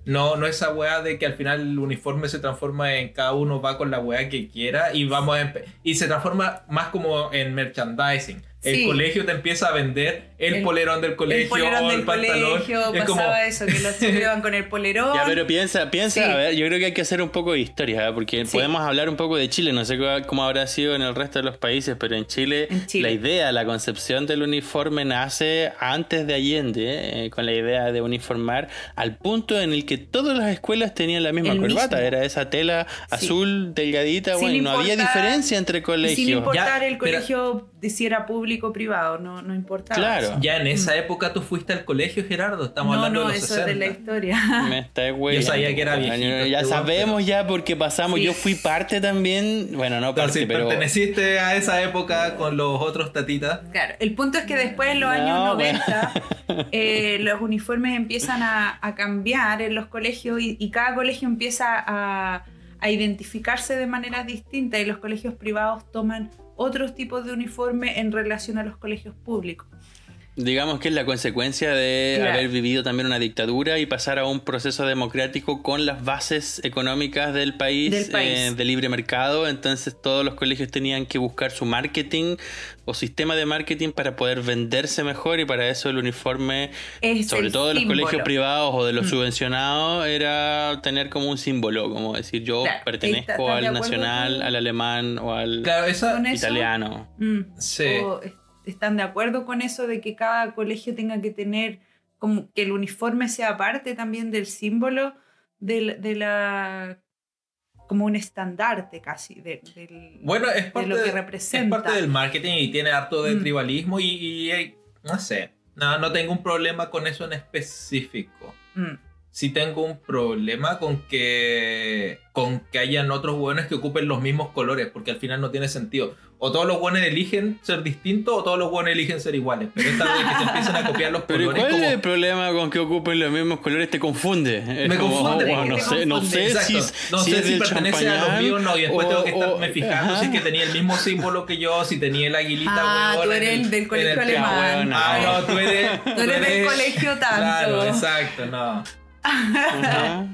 No, no esa weá de que al final el uniforme se transforma en cada uno va con la weá que quiera y vamos a y se transforma más como en merchandising. El Sí. colegio te empieza a vender el, El- polerón del colegio el polerón el del pantalón. colegio, Es pasaba como, eso, que los chicos iban con el polerón. Ya, pero piensa, piensa, Sí. a ver, yo creo que hay que hacer un poco de historia, ¿eh? porque Sí. podemos hablar un poco de Chile, no sé cómo- cómo habrá sido en el resto de los países, pero en Chile, En Chile. la idea, la concepción del uniforme nace antes de Allende, eh, con la idea de uniformar, al punto en el que todas las escuelas tenían la misma El corbata, mismo. era esa tela Sí. azul delgadita, Sin bueno, no había diferencia entre Y sin colegios. importar Ya, el pero- colegio si era público o privado, no, no importaba. Claro. Ya en esa Mm. época tú fuiste al colegio, Gerardo. Estamos no, hablando no, de los eso 60. es de la historia. Me está güey. sabía que era viejito Ya este sabemos weón, ya porque pasamos. Sí. Yo fui parte también. Bueno, no parte, Entonces, pero. perteneciste a esa época con los otros tatitas. Claro, el punto es que después en los No, años bueno. 90 eh, los uniformes empiezan a, a cambiar en los colegios y, y cada colegio empieza a, a identificarse de maneras distintas y los colegios privados toman otros tipos de uniforme en relación a los colegios públicos. Digamos que es la consecuencia de Claro. haber vivido también una dictadura y pasar a un proceso democrático con las bases económicas del país, Del país. eh, de libre mercado. Entonces todos los colegios tenían que buscar su marketing o sistema de marketing para poder venderse mejor y para eso el uniforme, Es sobre el todo de los símbolo. colegios privados o de los Mm. subvencionados, era tener como un símbolo, como decir yo Claro, ¿está- pertenezco al nacional, al alemán o al Claro, eso, italiano. Mm. Sí. ¿O es- ¿Están de acuerdo con eso de que cada colegio tenga que tener como que el uniforme sea parte también del símbolo del- de, la como un estandarte casi de- del Bueno, es parte, lo que es representa. parte del marketing y tiene harto de Mm. tribalismo y, y, eh, no sé. No, no tengo un problema con eso en específico. Mm. Sí tengo un problema con que con que hayan otros hueones que ocupen los mismos colores, porque al final no tiene sentido. O todos los hueones eligen ser distintos o todos los hueones eligen ser iguales. Pero esta vez que se empiezan a copiar los Pero colores ¿cuál como... es el problema con que ocupen los mismos colores? Te confunde. Es Me como, confunde, oh, wow, no sé, no sé si, Exacto. no si sé es si pertenece a los míos no, y después o- tengo que estarme o- fijando ajá. si es que tenía el mismo símbolo que yo, si tenía el aguilita, Ah, huevón, tú eres el del colegio el- alemán. huevón, Ah, no, tú eres... Tú eres del colegio tanto. Claro, exacto, no. Ajá.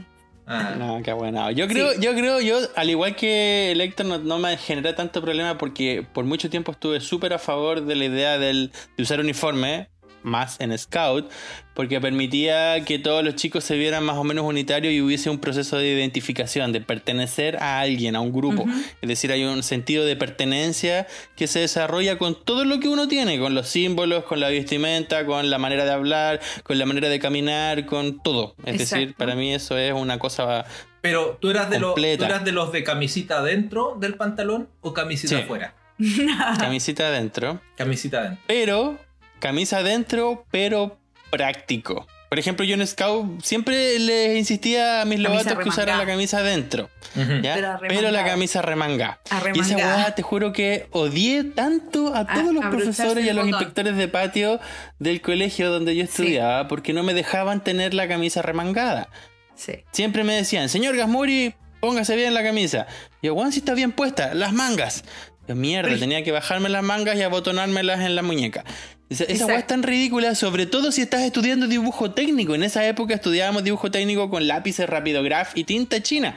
Ah. No, qué bueno. Yo creo, Sí. yo creo, yo, al igual que el Héctor, no, no me genera tanto problema porque por mucho tiempo estuve súper a favor de la idea del, de usar uniforme, más en Scout, porque permitía que todos los chicos se vieran más o menos unitarios y hubiese un proceso de identificación, de pertenecer a alguien, a un grupo. Es decir, hay un sentido de pertenencia que se desarrolla con todo lo que uno tiene, con los símbolos, con la vestimenta, con la manera de hablar, con la manera de caminar, con todo. Es decir, para mí eso es una cosa Pero tú eras, de los, tú eras de los de camisita adentro del pantalón o camisita Sí. afuera. camisita adentro, Camisita adentro. pero camisa adentro, pero práctico. Por ejemplo, yo en Scout siempre les insistía a mis lobatos que usaran la camisa adentro. Pero la camisa remanga. Y esa weá, te juro que odié tanto a todos los profesores y a los botón. inspectores de patio del colegio donde yo estudiaba porque no me dejaban tener la camisa remangada. Sí. Siempre me decían, señor Gasmuri, póngase bien la camisa. Y yo, Juan, si está bien puesta, las mangas. Yo, mierda, Uy. tenía que bajarme las mangas y abotonármelas en la muñeca. Esa, esa weá es tan ridícula, sobre todo si estás estudiando dibujo técnico. En esa época estudiábamos dibujo técnico con lápices rapidograph y tinta china.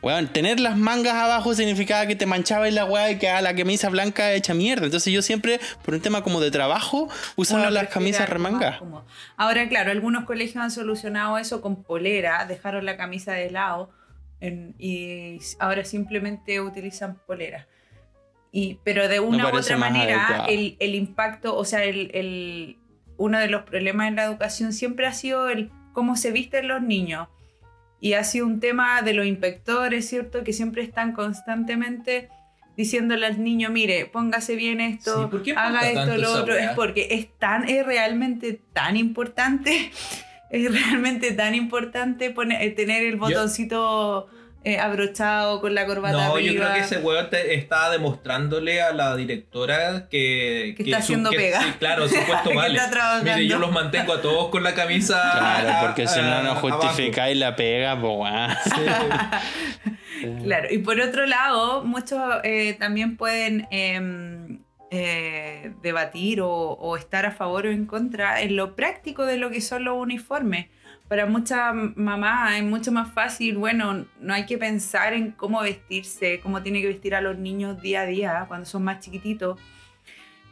Weón, tener las mangas abajo significaba que te manchaba en la weá y que a la camisa blanca hecha mierda. Entonces yo siempre, por un tema como de trabajo, usaba las camisas cómodo. Ahora, claro, algunos colegios han solucionado eso con polera, dejaron la camisa de lado en- y ahora simplemente utilizan polera. Y, pero de una u otra manera, el, el impacto, o sea, el, el- uno de los problemas en la educación siempre ha sido el cómo se visten los niños. Y ha sido un tema de los inspectores, ¿cierto? Que siempre están constantemente diciéndole al niño, mire, póngase bien esto, Sí, ¿por qué importa haga esto, lo otro. Es porque es tan, es realmente tan importante, es realmente tan importante poner, eh, tener el botoncito eh, abrochado con la corbata No, yo creo que ese weón te estaba demostrándole a la directora que... Que está haciendo pega. Sí, claro, su puesto Que vale. está. Mire, yo los mantengo a todos con la camisa... Claro, porque si no, no justificáis la pega, pues weón. Claro, y por otro lado, muchos eh, también pueden em, eh, debatir o, o estar a favor o en contra en lo práctico de lo que son los uniformes. Para muchas mamás es mucho más fácil, bueno, no hay que pensar en cómo vestirse, cómo tiene que vestir a los niños día a día cuando son más chiquititos.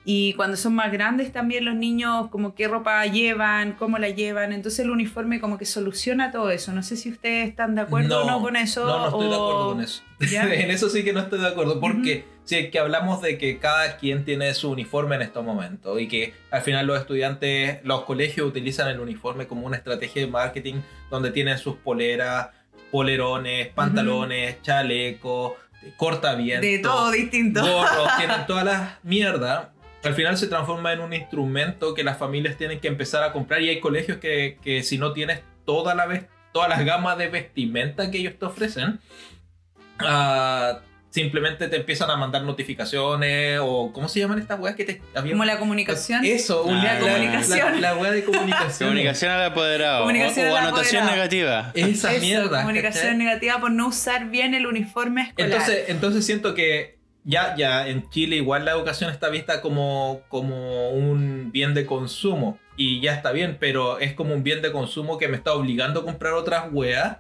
Y cuando son más grandes también los niños, como qué ropa llevan, cómo la llevan. Entonces el uniforme como que soluciona todo eso. No sé si ustedes están de acuerdo o no con eso. No, no estoy de o- acuerdo con eso. En eso sí que no estoy de acuerdo. Porque si es que hablamos de que cada quien tiene su uniforme en estos momentos y que al final los estudiantes, los colegios utilizan el uniforme como una estrategia de marketing donde tienen sus poleras, polerones, pantalones, chalecos, cortavientos. De todo distinto. gorros, tienen todas las mierdas. Al final se transforma en un instrumento que las familias tienen que empezar a comprar y hay colegios que, que si no tienes toda la vez, todas las gamas de vestimenta que ellos te ofrecen, ah, simplemente te empiezan a mandar notificaciones o ¿cómo se llaman estas weas que te había- Como la comunicación. Eso, un- Ah, la, comunicación. La, la wea de comunicación. Comunicación al apoderado. Comunicación o, o al anotación apoderado. negativa. Esa Eso, mierda. comunicación ¿cachai? negativa por no usar bien el uniforme escolar. Entonces, entonces siento que ya, ya en Chile igual la educación está vista como, como un bien de consumo. Y ya está bien, pero es como un bien de consumo que me está obligando a comprar otras weas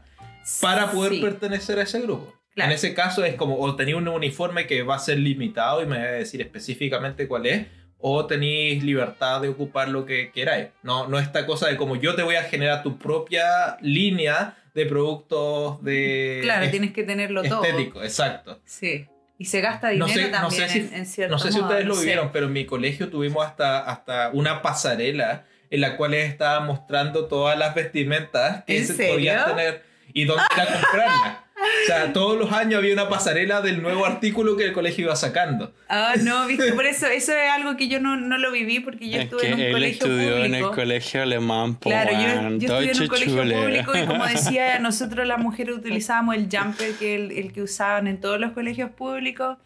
para poder Sí, pertenecer a ese grupo. Claro. En ese caso es como o tenéis un uniforme que va a ser limitado y me va a decir específicamente cuál es, o tenéis libertad de ocupar lo que queráis. No, no esta cosa de como yo te voy a generar tu propia línea de productos de Claro, tienes que tenerlo todo. estético, exacto. Sí. Y se gasta No dinero sé, no también sé si, en, en cierto no sé si modo, ustedes lo no sé. vivieron, pero en mi colegio tuvimos hasta, hasta una pasarela en la cual estaban mostrando todas las vestimentas que ¿En se podían tener y dónde ir a comprarlas. O sea, todos los años había una pasarela del nuevo artículo que el colegio iba sacando. Ah, no, viste, por eso, eso es algo que yo no, no lo viví porque yo Es estuve que en un él colegio estudió público. en el colegio alemán, po, Claro, yo, weón, yo todo estudié en un colegio chuchule. público y como decía, nosotros las mujeres utilizábamos el jumper, que es el, el que usaban en todos los colegios públicos,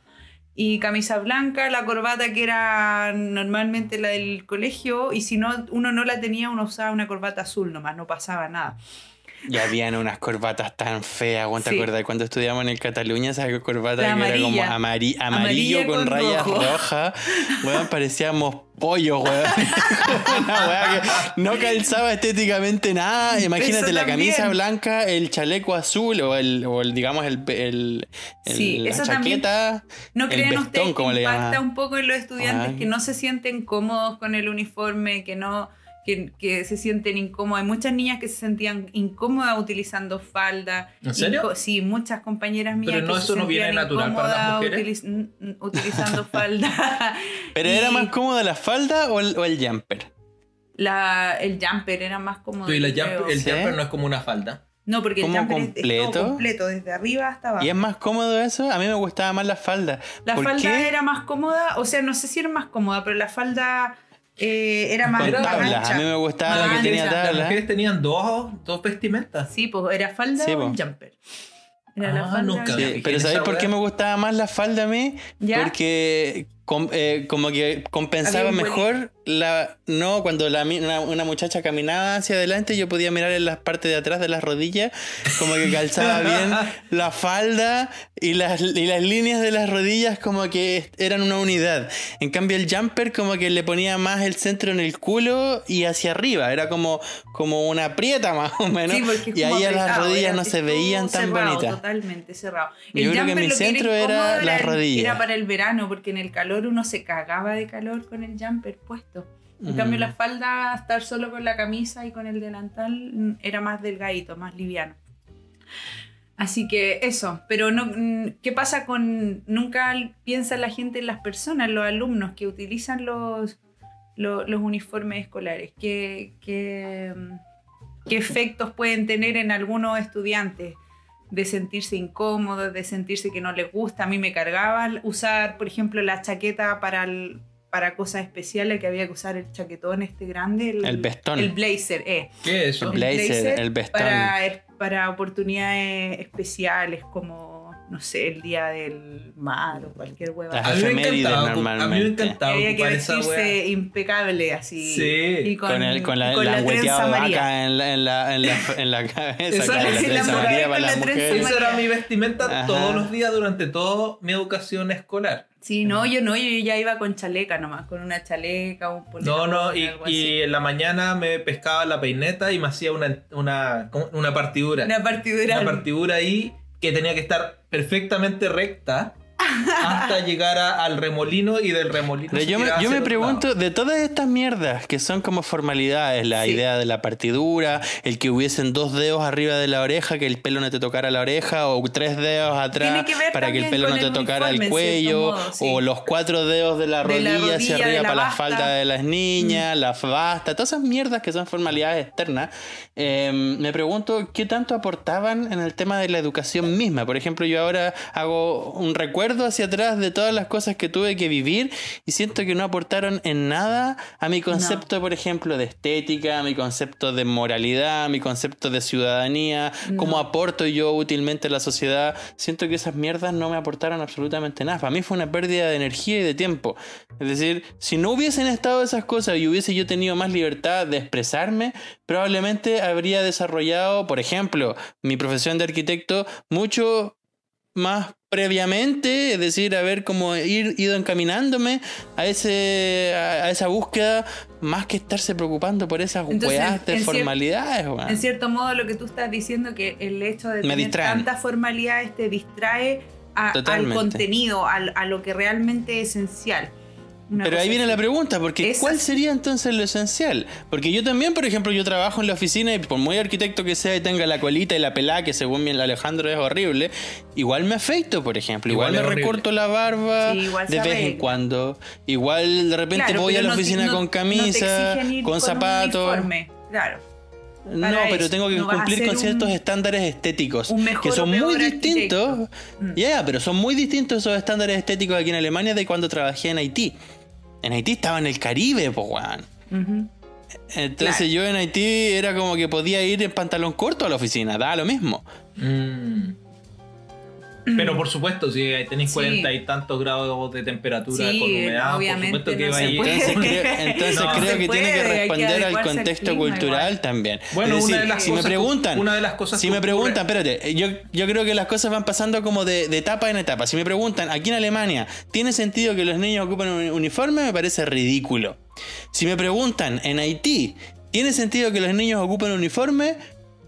y camisa blanca, la corbata que era normalmente la del colegio, y si no, uno no la tenía, uno usaba una corbata azul nomás, no pasaba nada. Y habían unas corbatas tan feas, ¿cuánto Sí. te acuerdas? Cuando estudiamos en el Cataluña, esa corbata que era como amari- amarillo Amarilla con, con rayas rojas. Weón, parecíamos pollos, weón. Una weá que no calzaba estéticamente nada. Imagínate la camisa blanca, el chaleco azul o el, o el digamos, el, el, el- Sí, la eso también. chaqueta. ¿No El creen vestón, ustedes que le impacta llaman. un poco en los estudiantes Ay. que no se sienten cómodos con el uniforme, que no que, que se sienten incómodas? Hay muchas niñas que se sentían incómodas utilizando falda. ¿En serio? Sí, muchas compañeras mías Pero no, que se eso no viene sentían natural para las incómodas mujeres. utiliz- utilizando falda. ¿Pero Y era más cómoda la falda o el, o el jumper? la, el jumper era más cómodo. Y la creo. el ¿Sí? jumper no es como una falda. No, porque el ¿Como jumper es- es, completo? todo completo, desde arriba hasta abajo. ¿Y es más cómodo eso? A mí me gustaba más la falda. La ¿Por falda qué? era más cómoda, o sea, no sé si era más cómoda, pero la falda eh, era más, más ancha. A mí me gustaba Más la que ancha. tenía Las tablas. mujeres tenían dos, dos vestimentas. Sí, pues era falda Sí, o un jumper. Era la Ah, falda. nunca Sí, pero ¿sabéis por qué me gustaba más la falda a mí? ¿Ya? Porque com- eh, como que compensaba mejor la no cuando la, una, una muchacha caminaba hacia adelante yo podía mirar en las partes de atrás de las rodillas como que calzaba bien la falda y las, y las líneas de las rodillas como que eran una unidad en cambio el jumper como que le ponía más el centro en el culo y hacia arriba era como como una prieta más o menos Sí, y ahí las rodillas no se veían tan cerrado, bonitas Totalmente cerrado. Yo creo que mi centro era las el- rodillas. Era para el verano, porque en el calor uno se cagaba de calor con el jumper puesto. En Mm. cambio, la falda, estar solo con la camisa y con el delantal, mm, era más delgadito, más liviano. Así que eso, pero no, mm, ¿qué pasa con, nunca piensa la gente en las personas, los alumnos que utilizan los, lo- los, uniformes escolares? ¿Qué, qué, mm, qué efectos pueden tener en algunos estudiantes? De sentirse incómodos, de sentirse que no les gusta. A mí me cargaba usar, por ejemplo, la chaqueta para, el- para cosas especiales, que había que usar el chaquetón este grande. El vestón. El blazer, eh ¿Qué es eso? El blazer, el vestón. para, para oportunidades especiales como, no sé, el día del mar o cualquier hueva. Las A mí me encantaba, a mí me normalmente. encantaba Había que vestirse impecable así. Sí, y con, el, con la, y con la trenza de amarilla. vaca en la, en la, en la, en la cabeza. Esa- claro, la la trenza con para la las trenza mujeres. Esa era mi vestimenta Ajá. todos los días durante toda mi educación escolar. Sí, no, yo no, yo ya iba con chaleca nomás, con una chaleca, un No, no, y, algo y en la mañana me pescaba la peineta y me hacía una, una, una partidura. Una partidura. Una partidura ahí que tenía que estar perfectamente recta hasta llegar a- al remolino y del remolino. Pero se yo me, yo hacia me pregunto, de todas estas mierdas que son como formalidades, la Sí. idea de la partidura, el que hubiesen dos dedos arriba de la oreja, que el pelo no te tocara la oreja, o tres dedos atrás que para que el pelo no te tocara el cuello, cierto modo, sí. o los cuatro dedos de la De la rodilla hacia rodilla, de arriba la para la basta. falda de las niñas, la basta, todas esas mierdas que son formalidades externas. Eh, me pregunto qué tanto aportaban en el tema de la educación misma. Por ejemplo, yo ahora hago un recuerdo hacia atrás de todas las cosas que tuve que vivir y siento que no aportaron en nada a mi concepto, por ejemplo, de estética, a mi concepto de moralidad, a mi concepto de ciudadanía, cómo aporto yo útilmente a la sociedad. Siento que esas mierdas no me aportaron absolutamente nada. Para mí fue una pérdida de energía y de tiempo. Es decir, si no hubiesen estado esas cosas y hubiese yo tenido más libertad de expresarme, probablemente habría desarrollado, por ejemplo, mi profesión de arquitecto mucho más previamente, es decir, haber como ir, ido encaminándome a ese a, esa búsqueda más que estarse preocupando por esas weas de formalidades. En cierto modo lo que tú estás diciendo que el hecho de tener tantas formalidades te distrae al contenido, a lo que realmente es esencial. Pero ahí viene la pregunta, porque ¿cuál sería entonces lo esencial? Porque yo también, por ejemplo, yo trabajo en la oficina y por muy arquitecto que sea y tenga la colita y la pelada, que según mi Alejandro es horrible, igual me afeito, por ejemplo. Igual, me recorto la barba de vez en cuando. Igual de repente voy a la oficina con camisa, con, zapatos. Claro. No, pero tengo que cumplir con ciertos estándares estéticos que son muy distintos. Mm. Ya, pero son muy distintos esos estándares estéticos aquí en Alemania de cuando trabajé en Haití. En Haití estaba en el Caribe, po, weón. Entonces yo en Haití era como que podía ir en pantalón corto a la oficina, da lo mismo. Mm. Pero por supuesto, si tenéis cuarenta y tantos grados de temperatura con humedad, obviamente por supuesto que no va a ir. Entonces, creo, entonces creo que tiene que responder al contexto cultural también. Bueno, una de las si cosas, me preguntan, una de las cosas si me preguntan, espérate, yo, yo creo que las cosas van pasando como de, de, etapa en etapa. Si me preguntan, aquí en Alemania, ¿tiene sentido que los niños ocupen un uniforme? Me parece ridículo. Si me preguntan, en Haití, ¿tiene sentido que los niños ocupen un uniforme?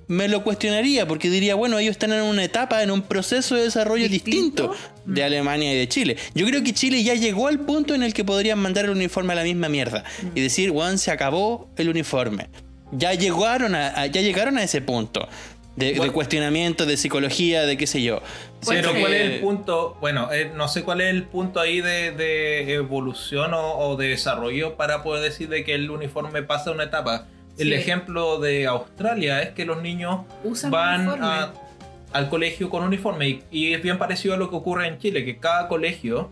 Me lo cuestionaría porque diría, bueno, ellos están en una etapa, en un proceso de desarrollo distinto, de Alemania y de Chile. Yo creo que Chile ya llegó al punto en el que podrían mandar el uniforme a la misma mierda y decir, bueno, se acabó el uniforme. Ya llegaron a, ya llegaron a ese punto. De, cuestionamiento, de psicología, de qué sé yo. Pero cuál es el punto, bueno, eh, no sé cuál es el punto ahí de, evolución o, o, de desarrollo para poder decir de que el uniforme pasa una etapa. El ejemplo de Australia es que los niños van al colegio con uniforme y, es bien parecido a lo que ocurre en Chile, que cada colegio,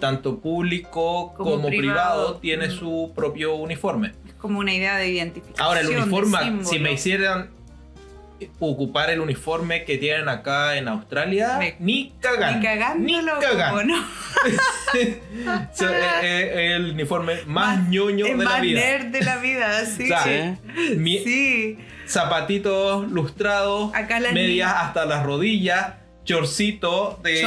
tanto público como, privado, tiene mm. su propio uniforme. Es como una idea de identificación. Ahora, el uniforme, si me hicieran ocupar el uniforme que tienen acá en Australia, ni cagan. Ni cagan. Ni cagan. ¿no? el uniforme más, ñoño de la vida. Nerd de la vida, sí. sí. Zapatitos lustrados, medias hasta las rodillas chorcito de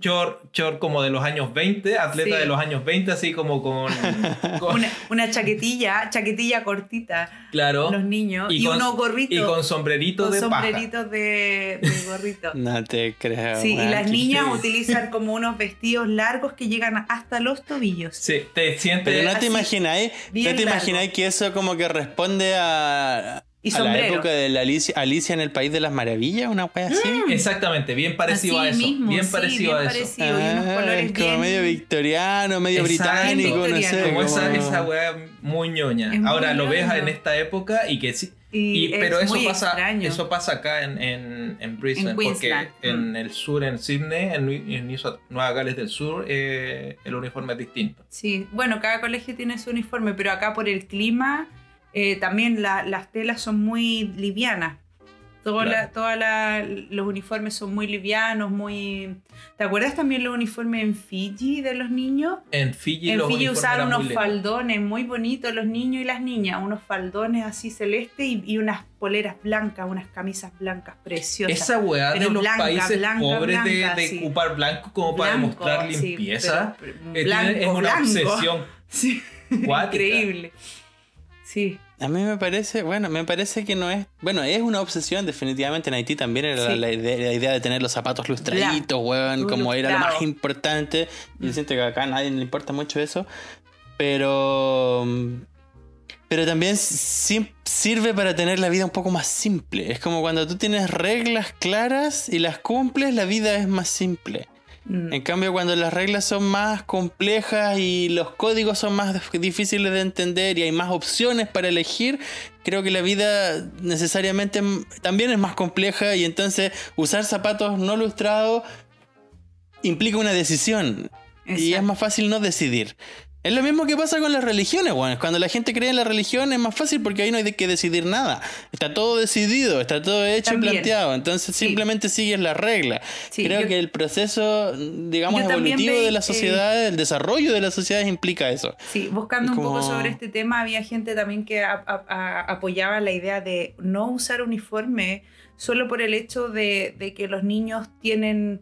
chor. chor. como de los años 20, atleta de los años 20, así como con, una, chaquetilla, chaquetilla cortita. Claro. Los niños y, unos gorritos. Y con sombreritos de sombreritos de, gorrito. no te creo. Sí, y las niñas utilizan como unos vestidos largos que llegan hasta los tobillos. Sí, te sientes Pero no te imagináis, no te imagináis que eso como que responde a y a la época de la Alicia, Alicia en el País de las Maravillas, una wea así. Mm. Exactamente, bien parecido a eso. bien parecido a eso. Ah, es como medio victoriano, medio británico, no sé. Como esa, esa wea muy ñoña. Ahora lo ves en esta época y que sí. Y, pero eso pasa, eso pasa acá en, en, en Brisbane, porque en mm. el sur, en Sydney, en, Nueva Gales del Sur, eh, el uniforme es distinto. Sí, bueno, cada colegio tiene su uniforme, pero acá por el clima eh, también las telas son muy livianas. Todos los uniformes son muy livianos, muy... ¿Te acuerdas también los uniformes en Fiji de los niños? En Fiji, en Fiji usaron unos faldones muy bonitos los niños y las niñas, unos faldones así celeste y, unas poleras blancas, unas camisas blancas preciosas. Esa weá de los países pobres de, ocupar blanco como para demostrar limpieza eh, es una obsesión. Sí. Increíble. Sí. A mí me parece, bueno, me parece que no es. Bueno, es una obsesión, definitivamente. En Haití también era la, idea, de tener los zapatos lustraditos, weón, como era lo más importante. Y yo siento que acá a nadie le importa mucho eso. Pero. Pero también sirve para tener la vida un poco más simple. Es como cuando tú tienes reglas claras y las cumples, la vida es más simple. Mm. En cambio, cuando las reglas son más complejas y los códigos son más difíciles de entender y hay más opciones para elegir, creo que la vida necesariamente también es más compleja y entonces usar zapatos no lustrados implica una decisión. Y es más fácil no decidir. Es lo mismo que pasa con las religiones, weón. Cuando la gente cree en la religión es más fácil porque ahí no hay de que decidir nada. Está todo decidido, está todo hecho También. y planteado. Entonces Sí. simplemente sigues las reglas. Sí, Creo yo- que el proceso, digamos, evolutivo de la eh, sociedad, el desarrollo de las sociedades implica eso. Sí, buscando un poco sobre este tema, había gente también que a- a- a- apoyaba la idea de no usar uniforme solo por el hecho de, de que los niños tienen,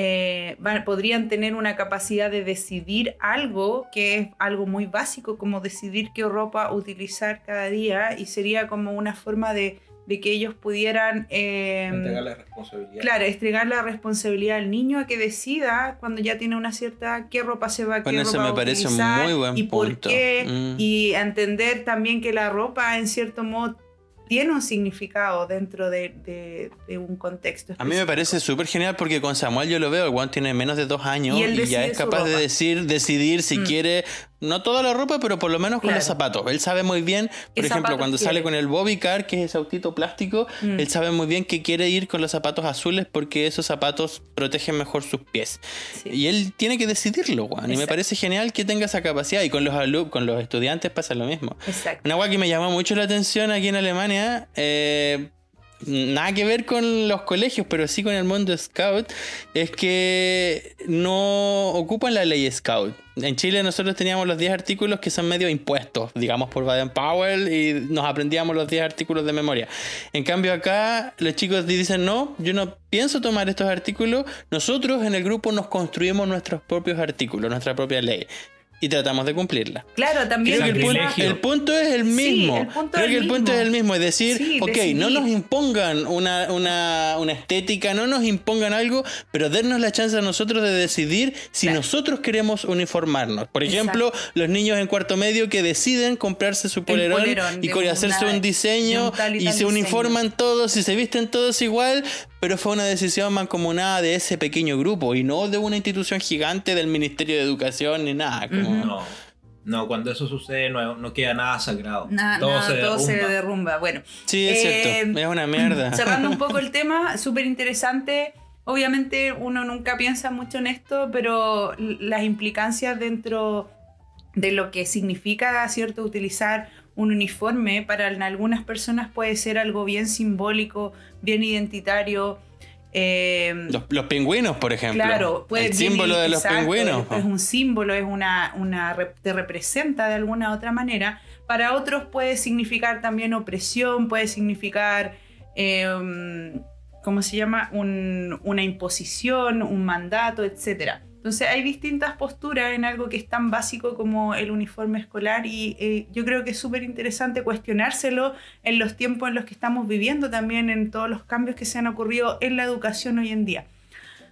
eh, van- podrían tener una capacidad de decidir algo que es algo muy básico, como decidir qué ropa utilizar cada día, y sería como una forma de, de que ellos pudieran... eh, Entregar la responsabilidad. Claro, estregar la responsabilidad al niño a que decida cuando ya tiene una cierta qué ropa se va a qué Bueno, eso ropa me parece utilizar muy buen y por punto. qué Mm. y entender también que la ropa en cierto modo tiene un significado dentro de, de- de un contexto. A mí me parece súper genial porque con Samuel yo lo veo, el Juan tiene menos de dos años Y ya es capaz de decir, decidir si Mm. quiere, no toda la ropa, pero por lo menos con Claro. los zapatos. Él sabe muy bien, por ¿Qué ejemplo, cuando quiere? sale con el Bobby Car, que es ese autito plástico, Mm. él sabe muy bien que quiere ir con los zapatos azules porque esos zapatos protegen mejor sus pies. Sí. Y él tiene que decidirlo, Juan. Y me parece genial que tenga esa capacidad. Y con los alumnos, con los estudiantes pasa lo mismo. Exacto. Una guay que me llamó mucho la atención aquí en Alemania, eh, nada que ver con los colegios, pero sí con el mundo scout, es que no ocupan la ley scout. En Chile nosotros teníamos los 10 artículos que son medio impuestos, digamos por Baden Powell, y nos aprendíamos los 10 artículos de memoria. En cambio acá los chicos dicen, no, yo no pienso tomar estos artículos, nosotros en el grupo nos construimos nuestros propios artículos, nuestra propia ley. Y tratamos de cumplirla. Claro, también Creo que el, punto, quizá- el punto es el Sí, mismo. el punto Creo es que el el punto mismo. es el mismo. Es decir, Sí, ok, decidir. no nos impongan una, una, una estética, no nos impongan algo, pero dennos la chance a nosotros de decidir si Claro. nosotros queremos uniformarnos. Por ejemplo, los niños en cuarto medio que deciden comprarse su polerón, polerón y una- hacerse un diseño un y se diseño. uniforman todos y se visten todos igual, pero fue una decisión mancomunada de ese pequeño grupo y no de una institución gigante del Ministerio de Educación ni nada. Como... No. No, cuando eso sucede no, no queda nada sagrado. Nada, todo nada, se todo se derrumba. derrumba. Bueno, Sí, es Eh, cierto. Es una mierda. cerrando un poco el tema, súper interesante. Obviamente uno nunca piensa mucho en esto, pero las implicancias dentro de lo que significa, ¿cierto?, utilizar un uniforme para algunas personas puede ser algo bien simbólico, bien identitario. eh, Los, los pingüinos, por ejemplo. Claro, puede el bien símbolo de los exacto, pingüinos. Es, es un símbolo, es una, una te representa de alguna otra manera. Para otros puede significar también opresión, puede significar, eh, ¿cómo se llama? Un- una imposición, un mandato, etc. Entonces hay distintas posturas en algo que es tan básico como el uniforme escolar y eh, yo creo que es súper interesante cuestionárselo en los tiempos en los que estamos viviendo también, en todos los cambios que se han ocurrido en la educación hoy en día.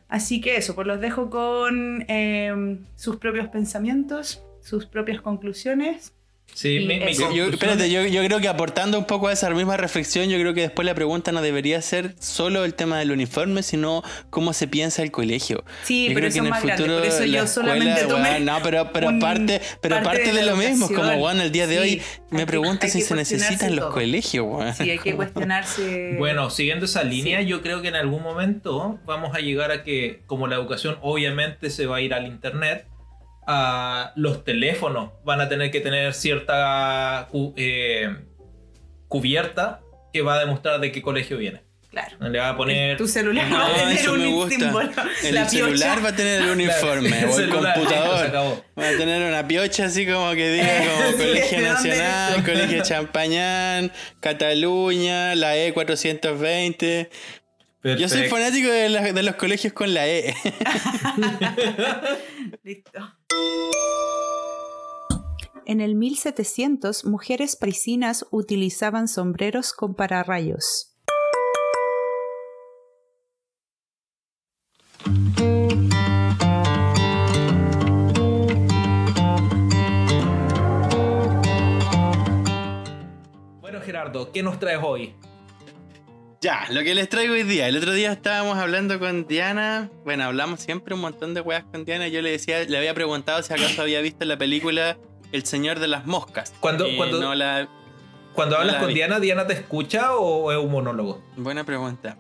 Así que eso, pues los dejo con eh, sus propios pensamientos, sus propias conclusiones. Sí, mi eso. Yo, espérate, yo, yo creo que aportando un poco a esa misma reflexión, yo creo que después la pregunta no debería ser solo el tema del uniforme, sino cómo se piensa el colegio. Sí, Yo pero eso más grande, por eso la yo solamente escuela, tomé weón, no, pero, pero parte, pero parte parte, de lo mismo, como. Juan, el día de Sí, hoy me que- pregunto si que se necesitan los colegios, weón. Sí, hay que cuestionarse. Bueno, siguiendo esa línea, Sí. yo creo que en algún momento vamos a llegar a que, como la educación obviamente se va a ir al internet, a los teléfonos van a tener que tener cierta cu- eh, cubierta que va a demostrar de qué colegio viene. Claro. Le va a poner. Tu celular No, va a tener eso me un gusta. símbolo. El La celular piocha. va a tener el uniforme, o el celular, computador. Va a tener una piocha así como que diga como Sí, Colegio ¿de dónde Nacional? Colegio Champañán, Cataluña, la E E420. Yo soy fanático de los colegios con la E. Listo. En el 1700, mujeres parisinas utilizaban sombreros con pararrayos. Bueno, Gerardo, ¿qué nos traes hoy? Ya, lo que les traigo hoy día. El otro día estábamos hablando con Diana. Bueno, hablamos siempre un montón de weas con Diana. Yo le decía, le había preguntado si acaso había visto la película El Señor de las Moscas. Cuando- cuando- no la... Cuando No hablas la con vi. Diana, ¿Diana te escucha o es un monólogo? Buena pregunta.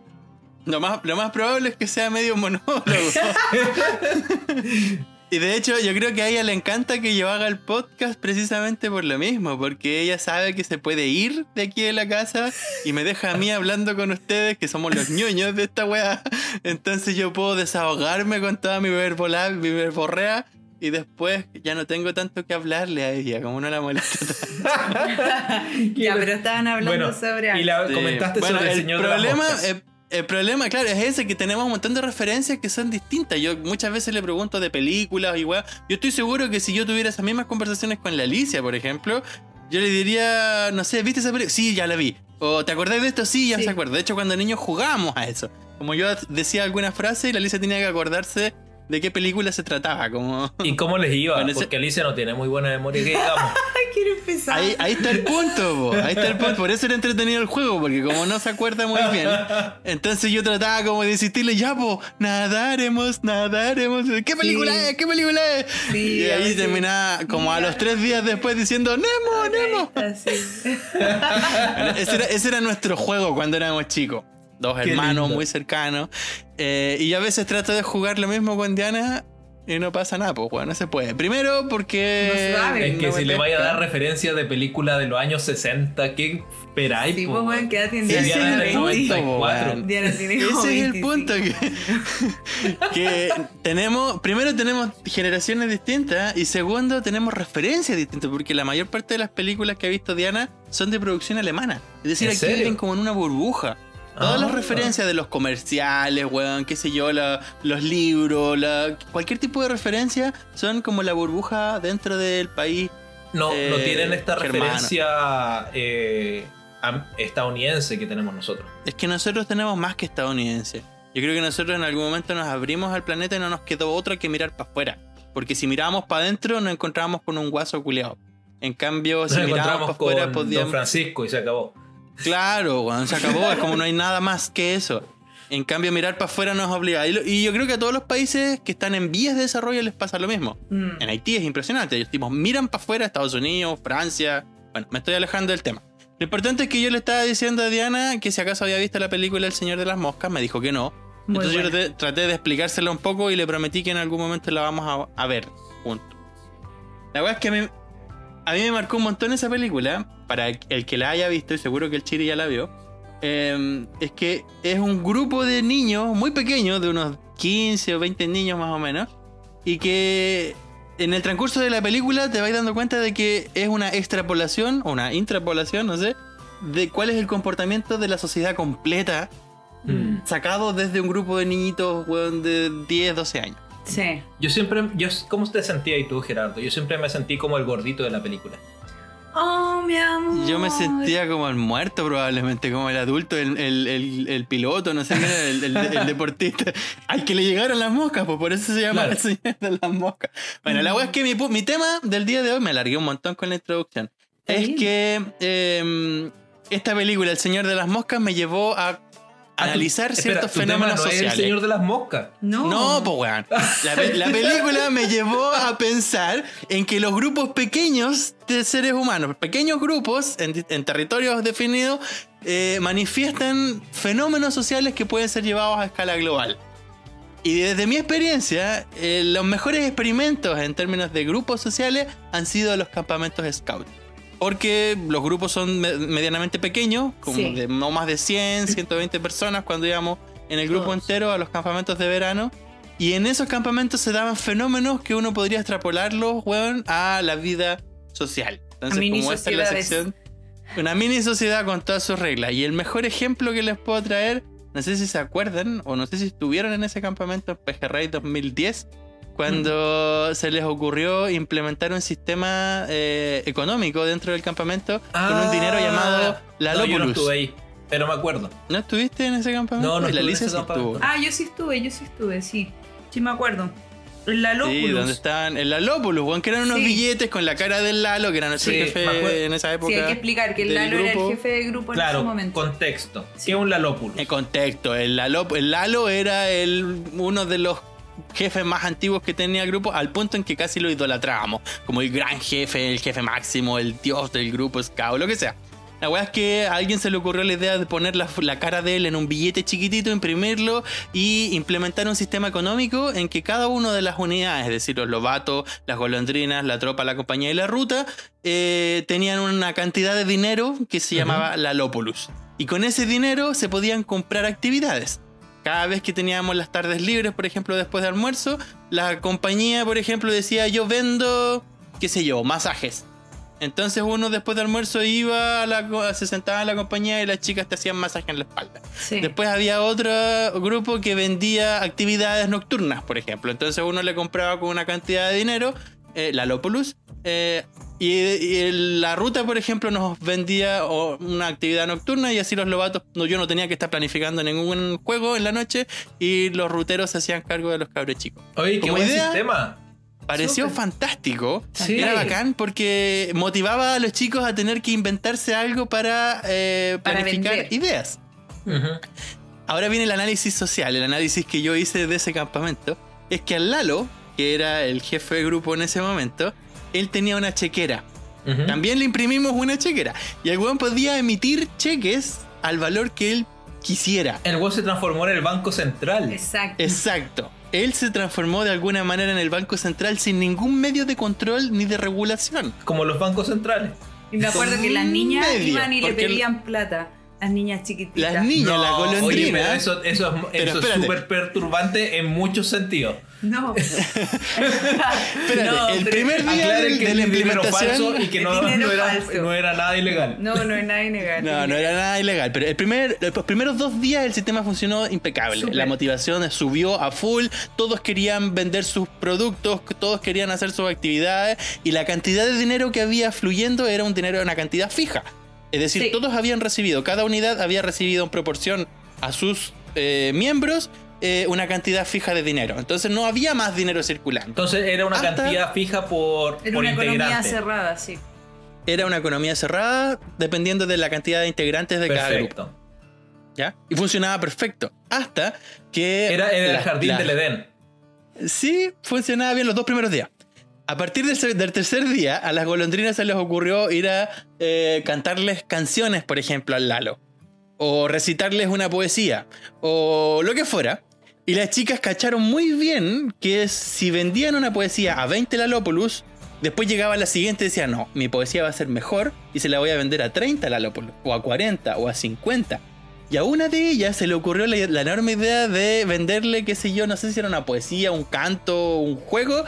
Lo más, lo más probable es que sea medio monólogo. y de hecho, yo creo que a ella le encanta que yo haga el podcast precisamente por lo mismo, porque ella sabe que se puede ir de aquí de la casa y me deja a mí hablando con ustedes, que somos los ñoños de esta weá. Entonces yo puedo desahogarme con toda mi verbola, mi verborrea. Y después ya no tengo tanto que hablarle a ella, como no la molesta. ya, pero estaban hablando sobre algo. Y la comentaste Bueno, sobre el, el señor de problema, las moscas. El, problema, claro, es ese que tenemos un montón de referencias que son distintas. Yo muchas veces le pregunto de películas y weá. Yo estoy seguro que si yo tuviera esas mismas conversaciones con la Alicia, por ejemplo, yo le diría, no sé, ¿viste esa película? Sí, ya la vi. O ¿te acordás de esto? Sí, ya Sí. se acuerda. De hecho, cuando niños jugábamos a eso. Como yo decía alguna frase y la Alicia tenía que acordarse de qué película se trataba. Como... ¿Y cómo les iba? Bueno, ese- Porque Alicia no tiene muy buena memoria, que digamos. Quiero empezar. Ahí, ahí está el punto, po. ahí está el punto. Por eso era entretenido el juego, porque como no se acuerda muy bien, entonces yo trataba como de insistirle, ya, po, nadaremos, nadaremos. ¿Qué película Sí. es? ¿Qué película es? Sí, y ahí terminaba como a los tres días después diciendo, Nemo, Nemo. Ese, era, ese era nuestro juego cuando éramos chicos. Dos Qué hermanos lindo. muy cercanos. Eh, y yo a veces trato de jugar lo mismo con Diana y no pasa nada, pues, bueno, no se puede. Primero porque... No sabe. Es que no si le vaya a dar referencia de película de los años 60, ¿qué esperáis? Sí, pues, weón, ¿qué edad tiene Ese Diana? Diana es es el del punto, 94. weón. Diana tiene como Ese es el 25. punto que, que tenemos, primero tenemos generaciones distintas y segundo tenemos referencias distintas porque la mayor parte de las películas que ha visto Diana son de producción alemana. Es decir, ¿En aquí viven como en una burbuja. Todas Ah. las referencias de los comerciales, weón, qué sé yo, la- los libros, la- cualquier tipo de referencia son como la burbuja dentro del país. No, no Eh, tienen esta germano. referencia eh, estadounidense que tenemos nosotros. Es que nosotros tenemos más que estadounidenses. Yo creo que nosotros en algún momento nos abrimos al planeta y no nos quedó otra que mirar para afuera. Porque si mirábamos para adentro nos encontrábamos con un guaso culeado. En cambio, Nos si mirábamos para afuera con Don podíamos... Francisco y se acabó. Claro, cuando se acabó, es como no hay nada más que eso. En cambio, mirar para afuera nos obliga. Y, lo- y yo creo que a todos los países que están en vías de desarrollo les pasa lo mismo. Mm. En Haití es impresionante. Ellos tipo, miran para afuera, Estados Unidos, Francia. Bueno, me estoy alejando del tema. Lo importante es que yo le estaba diciendo a Diana que si acaso había visto la película El Señor de las Moscas, me dijo que no. Muy Entonces yo buena. traté, traté de explicárselo un poco y le prometí que en algún momento la vamos a, a ver juntos. La verdad es que a mí, a mí me marcó un montón esa película. Para el que la haya visto, y seguro que el Chiri ya la vio. eh, es que es un grupo de niños muy pequeños, de unos 15 o 20 niños más o menos. Y que en el transcurso de la película te vas dando cuenta de que es una extrapolación, o una intrapolación, no sé, de cuál es el comportamiento de la sociedad completa Mm. sacado desde un grupo de niñitos weón, de 10, 12 años. Sí. Yo siempre, yo, ¿cómo te sentías tú, Gerardo? Yo siempre me sentí como el gordito de la película. Oh, mi amor. Yo me sentía como el muerto probablemente, como el adulto, el, el- el- el piloto, no sé el, el- el deportista. Al que le llegaron las moscas, pues por eso se llama Claro. el señor de las moscas. Bueno, la wea es que mi, mi tema del día de hoy, me alargué un montón con la introducción, es bien. que eh, esta película, El Señor de las Moscas, me llevó a analizar Ah, espera, ciertos tu fenómenos tema no sociales. Es el señor de las moscas. No. No, pues weón. La, pe- la película me llevó a pensar en que los grupos pequeños de seres humanos, pequeños grupos en territorios definidos, eh, manifiestan fenómenos sociales que pueden ser llevados a escala global. Y desde mi experiencia, eh, los mejores experimentos en términos de grupos sociales han sido los campamentos scout. Porque los grupos son me- medianamente pequeños, como Sí. de no más de 100, 120 personas cuando íbamos en el grupo Todos. entero a los campamentos de verano. Y en esos campamentos se daban fenómenos que uno podría extrapolarlos, weón, a la vida social. Entonces, mini como esta es la sección, una mini sociedad con todas sus reglas. Y el mejor ejemplo que les puedo traer, no sé si se acuerdan o no sé si estuvieron en ese campamento en Pejerrey 2010, cuando se les ocurrió implementar un sistema eh, económico dentro del campamento con un dinero llamado la Ah. No, yo no estuve ahí, pero me acuerdo. ¿No estuviste en ese campamento? No, no Y la Alicia ese sí campamento. estuvo. Ah, yo sí estuve, yo sí estuve, sí. Sí me acuerdo. La Sí, Lóculus. donde estaban en la Lópulus, weón, que eran unos Sí. billetes con la cara del Lalo, que era nuestro Sí, jefe en esa época. Sí, hay que explicar que el del Lalo era el grupo. jefe de grupo en Claro, ese momento. contexto. Sí. ¿Qué es un Lalópulo? En contexto, el Lalo, el Lalo era el, uno de los jefes más antiguos que tenía el grupo, al punto en que casi lo idolatrábamos, como el gran jefe, el jefe máximo, el dios del grupo Scout, lo que sea. La weá es que a alguien se le ocurrió la idea de poner la, la cara de él en un billete chiquitito, imprimirlo y implementar un sistema económico en que cada una de las unidades, es decir, los lobatos, las golondrinas, la tropa, la compañía y la ruta, eh, tenían una cantidad de dinero que se llamaba la Lópolus. Y con ese dinero se podían comprar actividades. Cada vez que teníamos las tardes libres, por ejemplo, después de almuerzo, la compañía, por ejemplo, decía yo vendo, qué sé yo, masajes. Entonces uno después de almuerzo iba, a la, se sentaba en la compañía y las chicas te hacían masaje en la espalda. Sí. Después había otro grupo que vendía actividades nocturnas, por ejemplo. Entonces uno le compraba con una cantidad de dinero, eh, la Lopulus, eh, y, la ruta, por ejemplo, nos vendía o, una actividad nocturna y así los lobatos, no, yo no tenía que estar planificando ningún juego en la noche y los ruteros se hacían cargo de los cabros chicos. Oye, qué buen idea, sistema. Pareció fantástico. Sí. Era bacán porque motivaba a los chicos a tener que inventarse algo para, eh, Para planificar vender. ideas. Ahora viene el análisis social, el análisis que yo hice de ese campamento. Es que al Lalo, que era el jefe de grupo en ese momento, él tenía una chequera. También le imprimimos una chequera. Y el weón podía emitir cheques al valor que él quisiera. El WoW se transformó en el Banco Central. Exacto. Exacto. Él se transformó de alguna manera en el Banco Central sin ningún medio de control ni de regulación. Como los bancos centrales. Y me acuerdo que las niñas medio, iban y le pedían plata. Las niñas chiquititas. Las niñas, la Oye, pero eso, eso es súper perturbante en muchos sentidos. No. Espérate, No, el primer día Aclaren que de la dinero falso implementación. y que no, no era, falso. no era nada ilegal. No, no es nada ilegal. No, no era nada ilegal, pero el primer, los primeros dos días el sistema funcionó impecable. La motivación subió a full, todos querían vender sus productos, todos querían hacer sus actividades y la cantidad de dinero que había fluyendo era un dinero, una cantidad fija. Es decir, Sí. todos habían recibido, cada unidad había recibido en proporción a sus eh, miembros eh, una cantidad fija de dinero. Entonces no había más dinero circulando. Entonces era una Hasta- cantidad fija por, Era por una economía cerrada, sí. Era una economía cerrada dependiendo de la cantidad de integrantes de cada grupo. ¿ya? Y funcionaba perfecto. Hasta que. Era, era el la- jardín la- del Edén. Sí, funcionaba bien los dos primeros días. A partir del, tercer día, a las golondrinas se les ocurrió ir a eh, cantarles canciones, por ejemplo, al Lalo. O recitarles una poesía. O lo que fuera. Y las chicas cacharon muy bien que si vendían una poesía a 20 Lalópolis, después llegaba la siguiente y decía, no, mi poesía va a ser mejor y se la voy a vender a 30 Lalópolis, o a 40, o a 50. Y a una de ellas se le ocurrió la, la enorme idea de venderle, qué sé yo, no sé si era una poesía, un canto, un juego,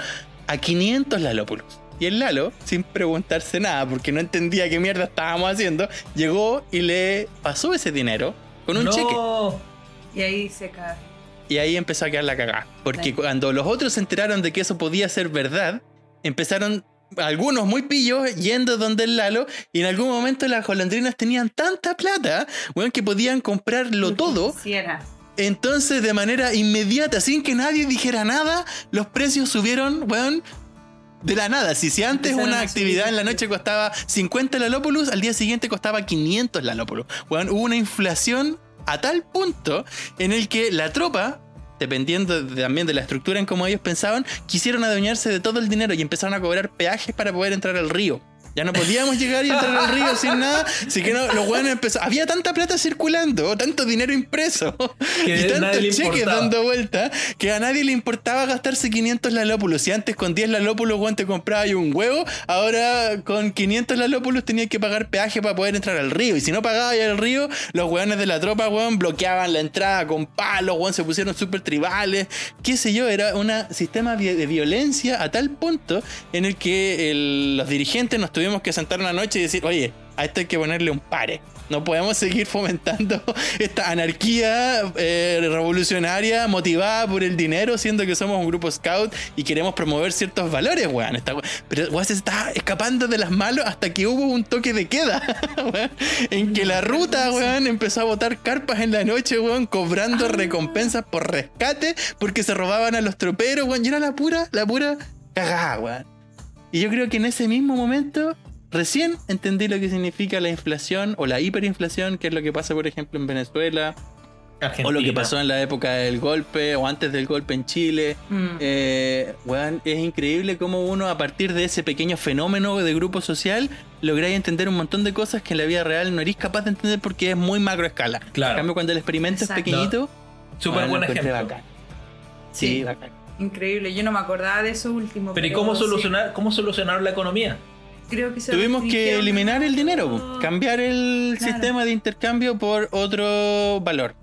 a 500 Lalópolis. Y el Lalo, sin preguntarse nada, porque no entendía qué mierda estábamos haciendo, llegó y le pasó ese dinero con un no. cheque. Y ahí se cae. Y ahí empezó a quedar la cagada. Porque Sí. cuando los otros se enteraron de que eso podía ser verdad, empezaron algunos muy pillos yendo donde el Lalo y en algún momento las golondrinas tenían tanta plata, weón, que podían comprarlo todo. Quisiera. Entonces, de manera inmediata, sin que nadie dijera nada, los precios subieron, weón, de la nada. Si, si antes una actividad en la noche costaba 50 Lalópolis, al día siguiente costaba 500 Lalópolis. Weón, hubo una inflación a tal punto en el que la tropa, dependiendo de- también de la estructura en cómo ellos pensaban, quisieron adueñarse de todo el dinero y empezaron a cobrar peajes para poder entrar al río. Ya no podíamos llegar y entrar al río sin nada. Así que no, los weones empezaron. Había tanta plata circulando, tanto dinero impreso Que y tantos cheques dando vuelta que a nadie le importaba gastarse 500 lalópulos. Si antes con 10 lalópulos weón, te compraba y un huevo, ahora con 500 lalópulos tenías que pagar peaje para poder entrar al río. Y si no pagabas al río, los weones de la tropa weón, bloqueaban la entrada con palos, weón, se pusieron súper tribales. Qué sé yo, era un sistema de violencia a tal punto en el que el- los dirigentes nos tuvimos que sentar una noche y decir, oye, a esto hay que ponerle un pare. No podemos seguir fomentando esta anarquía eh, revolucionaria motivada por el dinero, siendo que somos un grupo scout y queremos promover ciertos valores, weón. Esta Pero weón, se está escapando de las manos hasta que hubo un toque de queda, weón, en que la ruta, weón, empezó a botar carpas en la noche, weón, cobrando recompensas por rescate porque se robaban a los troperos, weón. Y era la pura, la pura cagada, weón. Y yo creo que en ese mismo momento recién entendí lo que significa la inflación o la hiperinflación, que es lo que pasa, por ejemplo, en Venezuela O lo que pasó en la época del golpe o antes del golpe en Chile. Mm. Eh, es increíble cómo uno a partir de ese pequeño fenómeno de grupo social lográis entender un montón de cosas que en la vida real no eres capaz de entender porque es muy macro escala. Claro. En cambio, cuando el experimento Exacto. es pequeñito, Súper weón, buen ejemplo. bacán. Sí, Sí. bacán. Increíble, yo no me acordaba de eso último. Pero ¿y cómo sí, solucionar, cómo solucionar la economía? creo que se Tuvimos que eliminar el dinero, po. cambiar el Claro. sistema de intercambio por otro valor.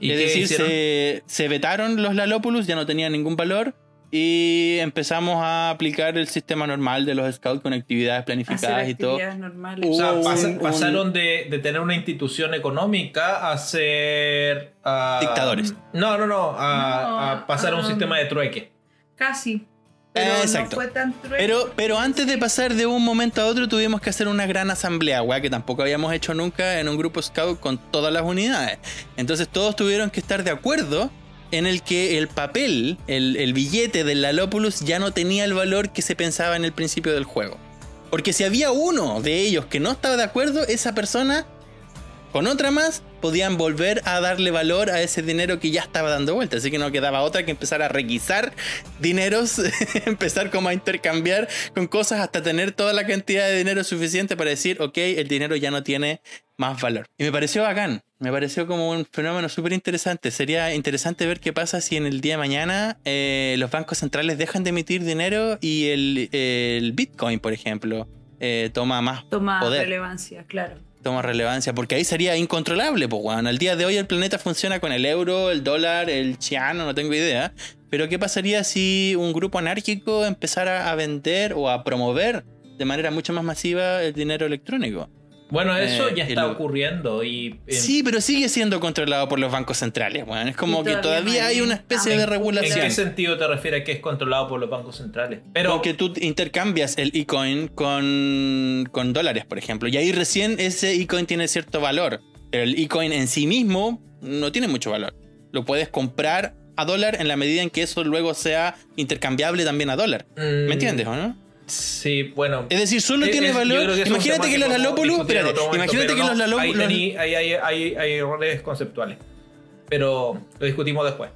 ¿Y es decir, se, se vetaron los Lalópolis, ya no tenían ningún valor. Y empezamos a aplicar el sistema normal de los scouts con actividades Hacer planificadas y todo. normales. O sea, un- pasa- un- pasaron de, de tener una institución económica a ser... Dictadores. No, no, no. A, No, a pasar a un sistema de trueque. Casi. Pero exacto. no fue tan trueque. Pero, pero antes de pasar de un momento a otro tuvimos que hacer una gran asamblea, weá, que tampoco habíamos hecho nunca en un grupo scout con todas las unidades. Entonces todos tuvieron que estar de acuerdo en el que el papel, el, billete del Lalopoulos ya no tenía el valor que se pensaba en el principio del juego. Porque si había uno de ellos que no estaba de acuerdo, esa persona con otra más podían volver a darle valor a ese dinero que ya estaba dando vuelta. Así que no quedaba otra que empezar a requisar dineros, empezar como a intercambiar con cosas hasta tener toda la cantidad de dinero suficiente para decir, ok, el dinero ya no tiene más valor. Y me pareció bacán, me pareció como un fenómeno súper interesante. Sería interesante ver qué pasa si en el día de mañana eh, los bancos centrales dejan de emitir dinero y el, el Bitcoin, por ejemplo, eh, toma más Toma poder relevancia, claro. toma relevancia, porque ahí sería incontrolable, pues. Al día de hoy el planeta funciona con el euro, el dólar, el chiano, no tengo idea. Pero ¿qué pasaría si un grupo anárquico empezara a vender o a promover de manera mucho más masiva el dinero electrónico? Bueno, eso Eh, ya está lo- ocurriendo y... en- Sí, pero sigue siendo controlado por los bancos centrales, weón. Es como que todavía no hay hay- una especie ah, de en- ¿En regulación. qué sentido te refieres que es controlado por los bancos centrales? Pero Porque tú intercambias el e-coin con, con dólares, por ejemplo. Y ahí recién ese e-coin tiene cierto valor. Pero el e-coin en sí mismo no tiene mucho valor. Lo puedes comprar a dólar en la medida en que eso luego sea intercambiable también a dólar. mm, ¿Me entiendes o no? Sí, bueno. Es decir, solo Es- tiene es- valor. que Imagínate que los en Espérate, imagínate que pero los no, Ahí, Lalópolis. tení- ahí hay, hay- hay errores conceptuales. Pero lo discutimos después.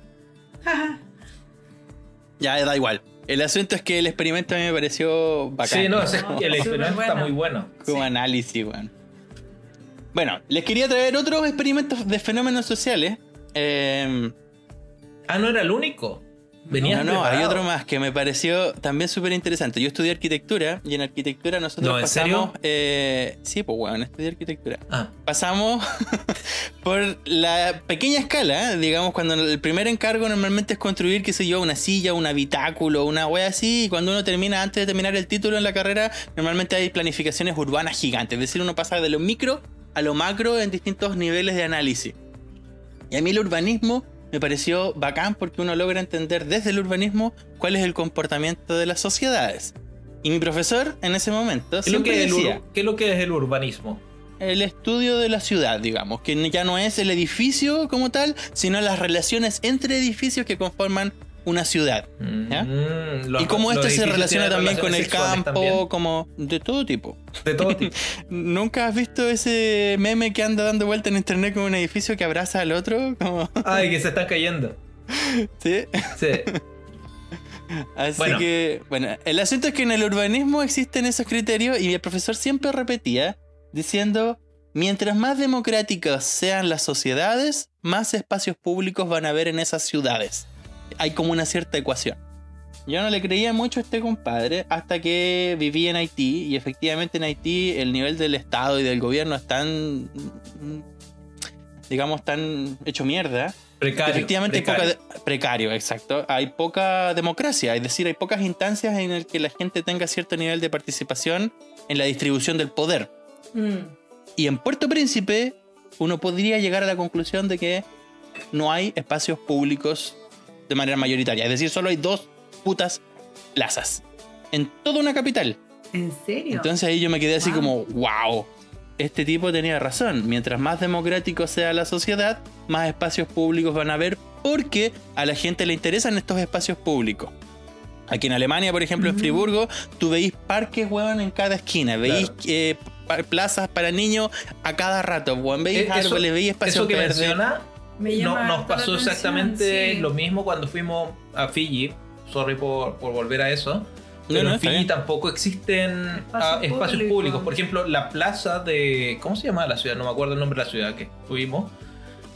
Ya, da igual. El asunto es que el experimento a mí me pareció bacán. Sí, no, es- No, el experimento está bueno. muy bueno. Como Sí. análisis, weón. Bueno, les quería traer otros experimentos de fenómenos sociales. Eh, Ah, no era el único. No, no, hay otro más que me pareció también súper interesante. Yo estudié arquitectura y en arquitectura nosotros No, ¿en pasamos. eh, sí, pues bueno, estudié arquitectura. Ah, Pasamos por la pequeña escala, digamos, cuando el primer encargo normalmente es construir, qué sé yo, una silla, un habitáculo, una wea así, y cuando uno termina, antes de terminar el título en la carrera, normalmente hay planificaciones urbanas gigantes, es decir, uno pasa de lo micro a lo macro en distintos niveles de análisis. Y a mí el urbanismo me pareció bacán porque uno logra entender desde el urbanismo cuál es el comportamiento de las sociedades. Y mi profesor en ese momento ¿qué lo que el decía, ur- qué es lo que es el urbanismo? el estudio de la ciudad, digamos, que ya no es el edificio como tal, sino las relaciones entre edificios que conforman una ciudad. ¿Ya? Mm, los- y cómo esto se relaciona también con el campo, también. como de todo tipo. De todo tipo. ¿Nunca has visto ese meme que anda dando vuelta en internet con un edificio que abraza al otro? Como- Ay, que se están cayendo. ¿Sí? Sí. Así Bueno. que, bueno, el asunto es que en el urbanismo existen esos criterios y el profesor siempre repetía diciendo, mientras más democráticas sean las sociedades, más espacios públicos van a haber en esas ciudades. Hay como una cierta ecuación. Yo no le creía mucho a este compadre hasta que viví en Haití y efectivamente en Haití el nivel del Estado y del gobierno es tan, digamos, tan hecho mierda Precario. Efectivamente, hay precario. poca precario, exacto. Hay poca democracia, es decir, hay pocas instancias en las que la gente tenga cierto nivel de participación en la distribución del poder. Mm. Y en Puerto Príncipe, uno podría llegar a la conclusión de que no hay espacios públicos de manera mayoritaria. Es decir, solo hay dos putas plazas en toda una capital. ¿En serio? Entonces ahí yo me quedé así Wow. como, wow, este tipo tenía razón. Mientras más democrático sea la sociedad, más espacios públicos van a haber porque a la gente le interesan estos espacios públicos. Aquí en Alemania, por ejemplo, en Ujú. Friburgo, tú veis parques, weón, en cada esquina. Veis Claro. eh, plazas para niños a cada rato, weón. Veis Eh, eso- árboles, veis espacios Eso que verdes. menciona Me llama no, nos pasó exactamente sí. lo mismo cuando fuimos a Fiji. Sorry por, por volver a eso. Pero no, en está Fiji tampoco existen Espacios ah, espacios públicos. públicos. Por ejemplo, la plaza de. ¿Cómo se llama la ciudad? No me acuerdo el nombre de la ciudad que estuvimos.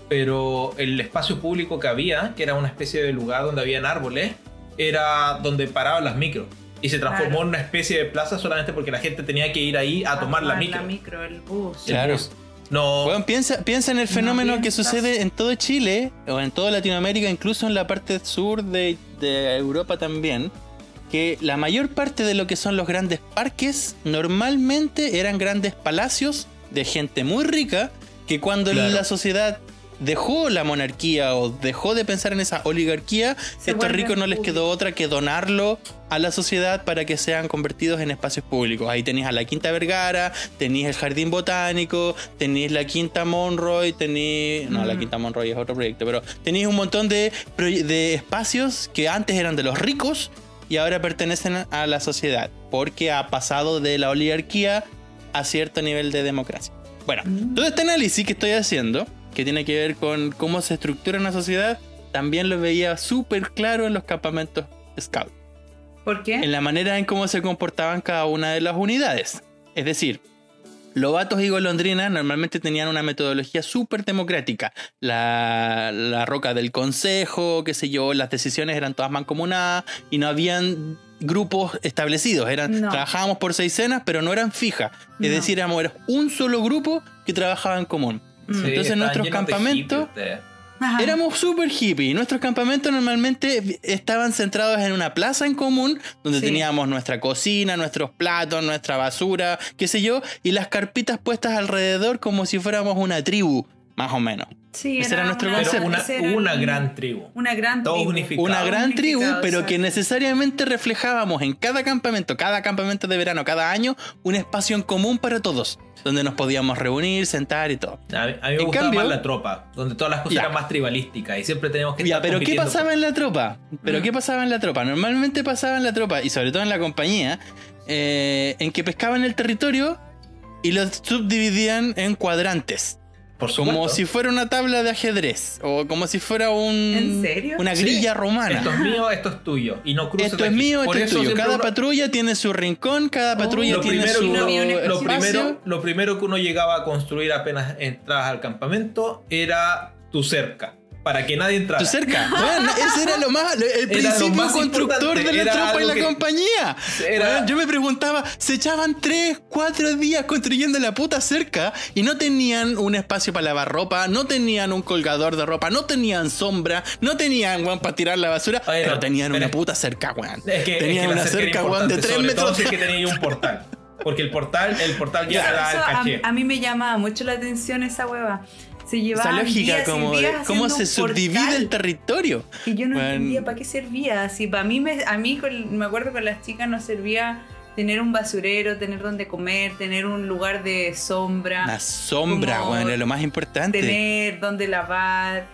Pero el espacio público que había, que era una especie de lugar donde habían árboles, era donde paraban las micros. Y se transformó Claro. en una especie de plaza solamente porque la gente tenía que ir ahí a, tomar la micro. La micro, el bus. El Claro. bus. No. Weón, piensa, piensa en el fenómeno que sucede en todo Chile, o en toda Latinoamérica, incluso en la parte sur de, de Europa también, que la mayor parte de lo que son los grandes parques normalmente eran grandes palacios de gente muy rica, que cuando Claro. la sociedad dejó la monarquía o dejó de pensar en esa oligarquía, Se estos ricos no les quedó otra que donarlo a la sociedad para que sean convertidos en espacios públicos. Ahí tenéis a la Quinta Vergara, tenéis el Jardín Botánico, tenéis la Quinta Monroy, tenéis... No, la. Quinta Monroy es otro proyecto, pero tenéis un montón de, de espacios que antes eran de los ricos y ahora pertenecen a la sociedad, porque ha pasado de la oligarquía a cierto nivel de democracia. Bueno, Mm. todo este análisis que estoy haciendo, que tiene que ver con cómo se estructura una sociedad, también lo veía súper claro en los campamentos Scout, ¿Por qué? en la manera en cómo se comportaban cada una de las unidades. Es decir, Lobatos y golondrinas normalmente tenían una metodología súper democrática. La, la roca del consejo, qué sé yo, las decisiones eran todas mancomunadas y no habían grupos establecidos. Eran, No. Trabajábamos por seisenas, pero no eran fijas. Es No. decir, éramos era un solo grupo que trabajaba en común. Mm. Sí, Entonces, nuestros campamentos-. Ajá. Éramos súper hippies. Nuestros campamentos normalmente estaban centrados en una plaza en común, donde Sí. teníamos nuestra cocina, nuestros platos, nuestra basura, qué sé yo, y las carpitas puestas alrededor como si fuéramos una tribu, más o menos. Sí, ese era nuestro una- concepto. una, gran tribu. Una gran Todos tribu. unificados. Una gran tribu, pero que necesariamente reflejábamos en cada campamento, cada campamento de verano, cada año, un espacio en común para todos, donde nos podíamos reunir, sentar y todo. A mí, a mí me En gustaba cambio- más la tropa, donde todas las cosas Ya. eran más tribalísticas y siempre teníamos que Ya, estar pero ¿qué pasaba en la tropa? ¿Pero Mm. qué pasaba en la tropa? Normalmente pasaba en la tropa, y sobre todo en la compañía, eh, en que pescaban el territorio y lo subdividían en cuadrantes. Por, Como si fuera una tabla de ajedrez. O como si fuera un. ¿En serio? Una Sí. grilla romana. Esto es mío, esto es tuyo. Y no cruces Esto es aquí. mío, esto es tuyo. Cada uno- patrulla tiene su rincón, cada patrulla lo tiene primero, su uno- lo, primero, lo primero que uno llegaba a construir apenas entrabas al campamento era tu cerca. Para que nadie entrara. Tu cerca. Bueno, ese era lo más, el principio más constructor de la tropa y la que- compañía. Era- Bueno, yo me preguntaba, se echaban 3, 4 días construyendo la puta cerca y no tenían un espacio para lavar ropa, no tenían un colgador de ropa, no tenían sombra, no tenían weón para tirar la basura, Oye, pero no, tenían pero una puta cerca, weón. Es que, es tenían que una cerca weón, de importante, 3 sobre todo metros. si es que tenía un portal. Porque el portal, el portal ya a mí me llama mucho la atención esa hueva. Se llevaban lógica días como días cómo se subdivide el territorio. Y yo no Bueno. entendía para qué servía. Si para mí, me, a mí con- me acuerdo que con las chicas nos servía tener un basurero, tener donde comer, tener un lugar de sombra, La sombra, weón, es lo más importante. tener donde lavar,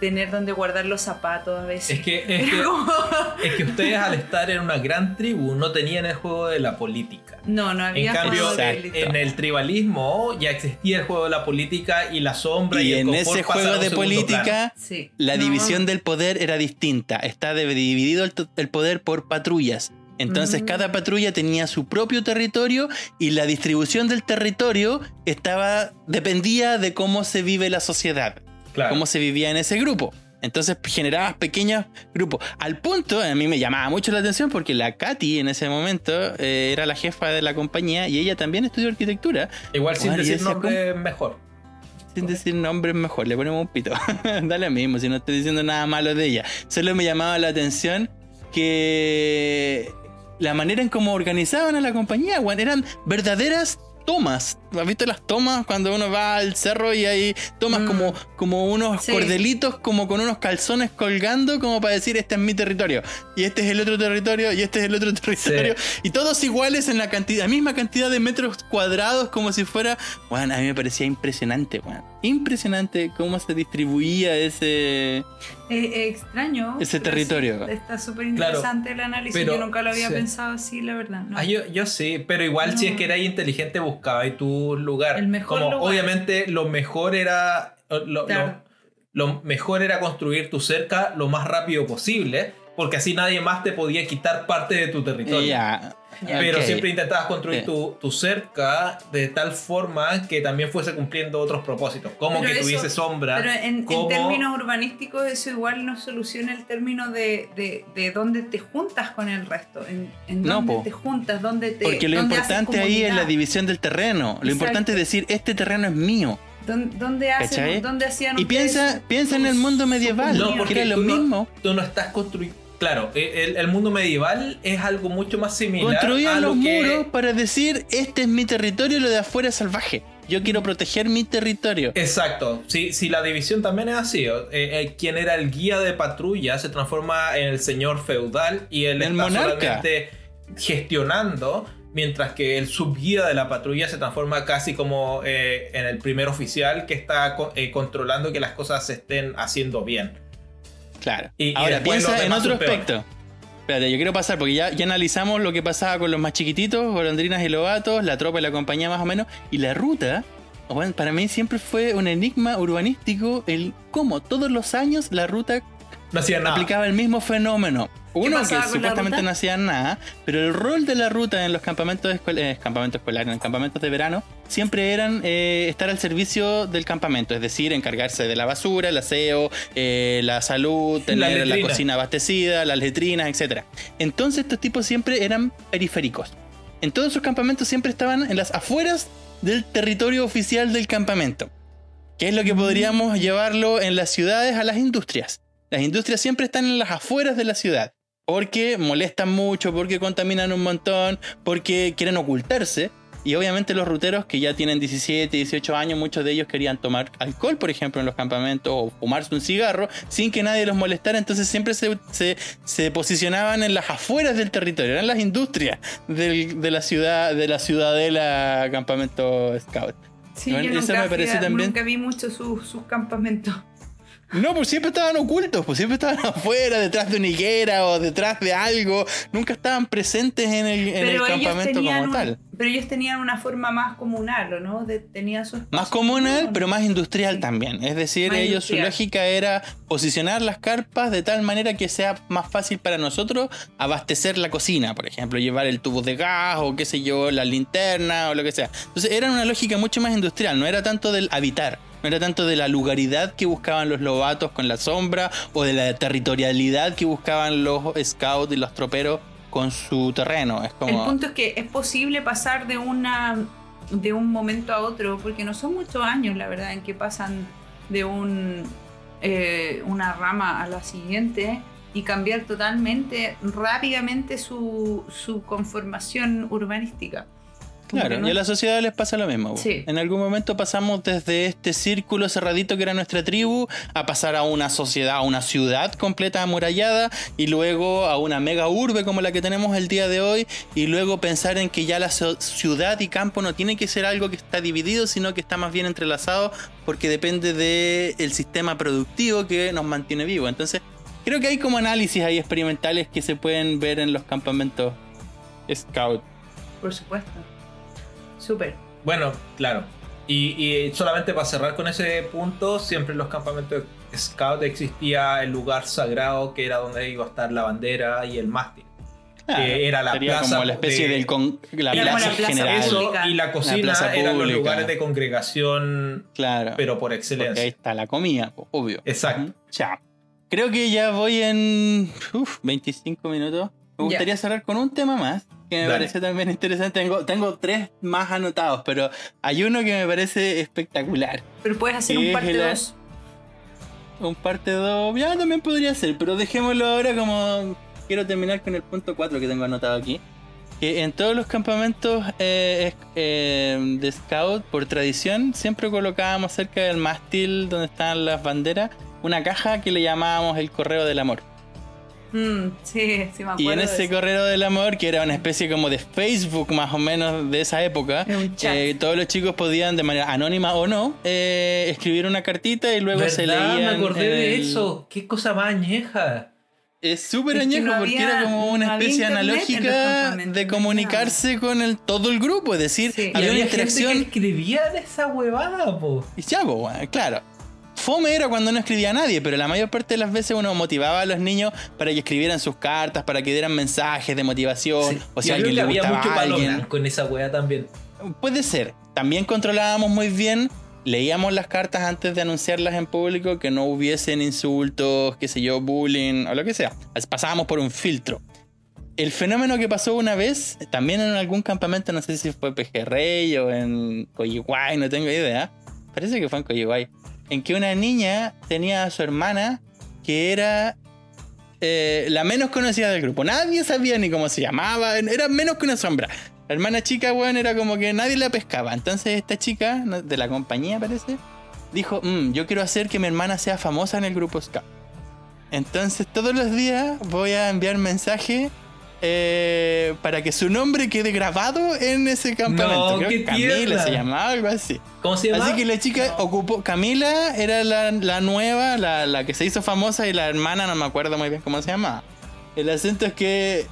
tener donde guardar los zapatos a veces. Es que, es, que, es que ustedes al estar en una gran tribu no tenían el juego de la política. no, no había En cambio, juego de en el tribalismo ya existía el juego de la política y la sombra y, Y el en ese juego de política, Sí. la No. división del poder era distinta. Está dividido el, poder por patrullas. Entonces Mm. cada patrulla tenía su propio territorio y la distribución del territorio estaba dependía de cómo se vive la sociedad, Claro. cómo se vivía en ese grupo. Entonces generabas pequeños grupos. Al punto, a mí me llamaba mucho la atención porque la Katy en ese momento eh, era la jefa de la compañía y ella también estudió arquitectura. Igual sin decir ese nombre mejor. Sin decir nombres mejor, le ponemos un pito. da lo mismo, si no estoy diciendo nada malo de ella. Solo me llamaba la atención que la manera en cómo organizaban a la compañía, eran verdaderas tomas. ¿Has visto las tomas cuando uno va al cerro y hay tomas Mm. como, como unos Sí. cordelitos, como con unos calzones colgando, como para decir este es mi territorio, y este es el otro territorio, y este es el otro territorio, y todos iguales en la cantidad, misma cantidad de metros cuadrados, como si fuera. Bueno, a mí me parecía impresionante, weón. Impresionante cómo se distribuía ese. Es, es extraño. Ese territorio. sí, está súper interesante el análisis. pero- yo nunca lo había sí. pensado así, la verdad. no. Ah, yo, yo sí, pero igual si es que eras inteligente buscaba y lugar. El mejor Como lugar. obviamente lo mejor era lo, lo- Claro. lo mejor era construir tu cerca lo más rápido posible, porque así nadie más te podía quitar parte de tu territorio. Ya. Pero Ok. siempre intentabas construir Sí. tu, tu cerca de tal forma que también fuese cumpliendo otros propósitos, como Pero que eso- tuviese sombra. Pero en, en como- términos urbanísticos eso igual no soluciona el término de, de, de dónde te juntas con el resto. En, en No, dónde po. te juntas, dónde te Porque lo dónde importante ahí es la división del terreno. Lo Exacto. importante es decir, este terreno es mío. dónde, hacen, dónde hacían Y piensa, piensa en el mundo medieval, No, comunidades? que era lo tú no- mismo. tú no estás construyendo. Claro, e, el, el mundo medieval es algo mucho más similar a Construían lo los que- muros para decir, este es mi territorio y lo de afuera es salvaje. Yo quiero proteger mi territorio. Exacto, si, si la división también es así, eh, eh, quien era el guía de patrulla se transforma en el señor feudal y él El está monarca. solamente gestionando, mientras que el subguía de la patrulla se transforma casi como eh, en el primer oficial que está eh, controlando que las cosas se estén haciendo bien. Claro. Y- Ahora piensa en otro aspecto. Espérate, yo quiero pasar porque ya, ya analizamos lo que pasaba con los más chiquititos, golondrinas y lobatos, la tropa y la compañía más o menos, y la ruta. Bueno, para mí siempre fue un enigma urbanístico el cómo todos los años la ruta No hacían nada. aplicaba el mismo fenómeno. Uno que la supuestamente no hacían nada, pero el rol de la ruta en los campamentos, escol- eh, campamentos escolares, en los campamentos de verano, siempre eran eh, estar al servicio del campamento, es decir, encargarse de la basura, el aseo, eh, la salud, tener la letrina. cocina abastecida, las letrinas, etc. Entonces estos tipos siempre eran periféricos. En todos sus campamentos siempre estaban en las afueras del territorio oficial del campamento. ¿Qué es lo que podríamos llevarlo en las ciudades a las industrias? Las industrias siempre están en las afueras de la ciudad. Porque molestan mucho, porque contaminan un montón, porque quieren ocultarse. Y obviamente los ruteros que ya tienen 17, 18 años, muchos de ellos querían tomar alcohol, por ejemplo, en los campamentos, o fumarse un cigarro, sin que nadie los molestara. Entonces siempre se, se- se posicionaban en las afueras del territorio, eran las industrias del- de la ciudad, de la ciudadela campamento scout. Sí, yo eso nunca, me parece fui a- también- nunca vi mucho sus sus campamentos. No, pues siempre estaban ocultos, pues siempre estaban afuera, detrás de una higuera o detrás de algo. Nunca estaban presentes en el, en campamento como un- tal. pero ellos tenían una forma más comunal, ¿o no? De, tenían su Más comunal, pero más industrial Sí. también. Es decir, Más ellos su lógica era posicionar las carpas de tal manera que sea más fácil para nosotros abastecer la cocina, por ejemplo, llevar el tubo de gas o qué sé yo, la linterna o lo que sea. Entonces era una lógica mucho más industrial, no era tanto del habitar. No era tanto de la lugaridad que buscaban los lobatos con la sombra o de la territorialidad que buscaban los scouts y los troperos con su terreno. El punto es que es posible pasar de una de un momento a otro, porque no son muchos años, la verdad, en que pasan de un eh, una rama a la siguiente y cambiar totalmente, rápidamente su, su conformación urbanística. Claro, no- y a la sociedad les pasa lo mismo. po. Sí. En algún momento pasamos desde este círculo cerradito que era nuestra tribu a pasar a una sociedad, a una ciudad completa amurallada y luego a una mega urbe como la que tenemos el día de hoy y luego pensar en que ya la so- ciudad y campo no tiene que ser algo que está dividido, sino que está más bien entrelazado porque depende del sistema productivo que nos mantiene vivos. Entonces, creo que hay como análisis ahí experimentales que se pueden ver en los campamentos Scout. Por supuesto. Súper. Bueno, claro. Y, y solamente para cerrar con ese punto, siempre en los campamentos scout existía el lugar sagrado que era donde iba a estar la bandera y el mástil. Claro, Que era la sería plaza como la especie de- del con- la plaza la plaza general. Eso y la cocina plaza eran los lugares de congregación, Claro. pero por porque ahí excelencia. está la comida, obvio. Exacto. Ya. Creo que ya voy en uf, 25 minutos. Me Ya. gustaría cerrar con un tema más que me Dale. parece también interesante. Tengo, tengo tres más anotados, pero hay uno que me parece espectacular. Pero puedes hacer un parte la- 2. Un parte 2, ya también podría ser, pero dejémoslo ahora como quiero terminar con el punto 4 que tengo anotado aquí. Que en todos los campamentos eh, eh, de scout, por tradición, siempre colocábamos cerca del mástil donde están las banderas una caja que le llamábamos el correo del amor. Mm, sí, sí me acuerdo. Y en ese correo del amor, que era una especie como de Facebook más o menos de esa época, eh, todos los chicos podían de manera anónima o no eh, escribir una cartita y luego se ¿Verdad? leían. Me acordé de el- eso. Qué cosa más añeja. Es súper Es que añejo no porque había- era como una especie analógica de no comunicarse con el, todo el grupo, es decir, Sí. Y había una había gente que interacción. escribía de esa huevada, po. Y ya, po, bueno, claro. Fome era cuando no escribía a nadie, pero la mayor parte de las veces uno motivaba a los niños para que escribieran sus cartas, para que dieran mensajes de motivación, Sí. o si alguien le había mucho a alguien. en esa wea también. Puede ser. También controlábamos muy bien, leíamos las cartas antes de anunciarlas en público, que no hubiesen insultos, qué sé yo, bullying o lo que sea. Pasábamos por un filtro. El fenómeno que pasó una vez, también en algún campamento, no sé si fue Pejerrey o en Coyihuay, no tengo idea. Parece que fue en Coyihuay. En que una niña tenía a su hermana que era eh, la menos conocida del grupo. Nadie sabía ni cómo se llamaba, era menos que una sombra. La hermana chica, weón, era como que nadie la pescaba. Entonces esta chica, de la compañía parece, dijo, "Mm, yo quiero hacer que mi hermana sea famosa en el grupo Scout. Entonces todos los días voy a enviar mensaje eh, para que su nombre quede grabado en ese campamento. No, Creo qué que Camila se llamaba, algo así. ¿Cómo se llama? Así que la chica ocupó. Camila era la, la nueva, la, la que se hizo famosa, y la hermana no me acuerdo muy bien cómo se llamaba. El asunto es que.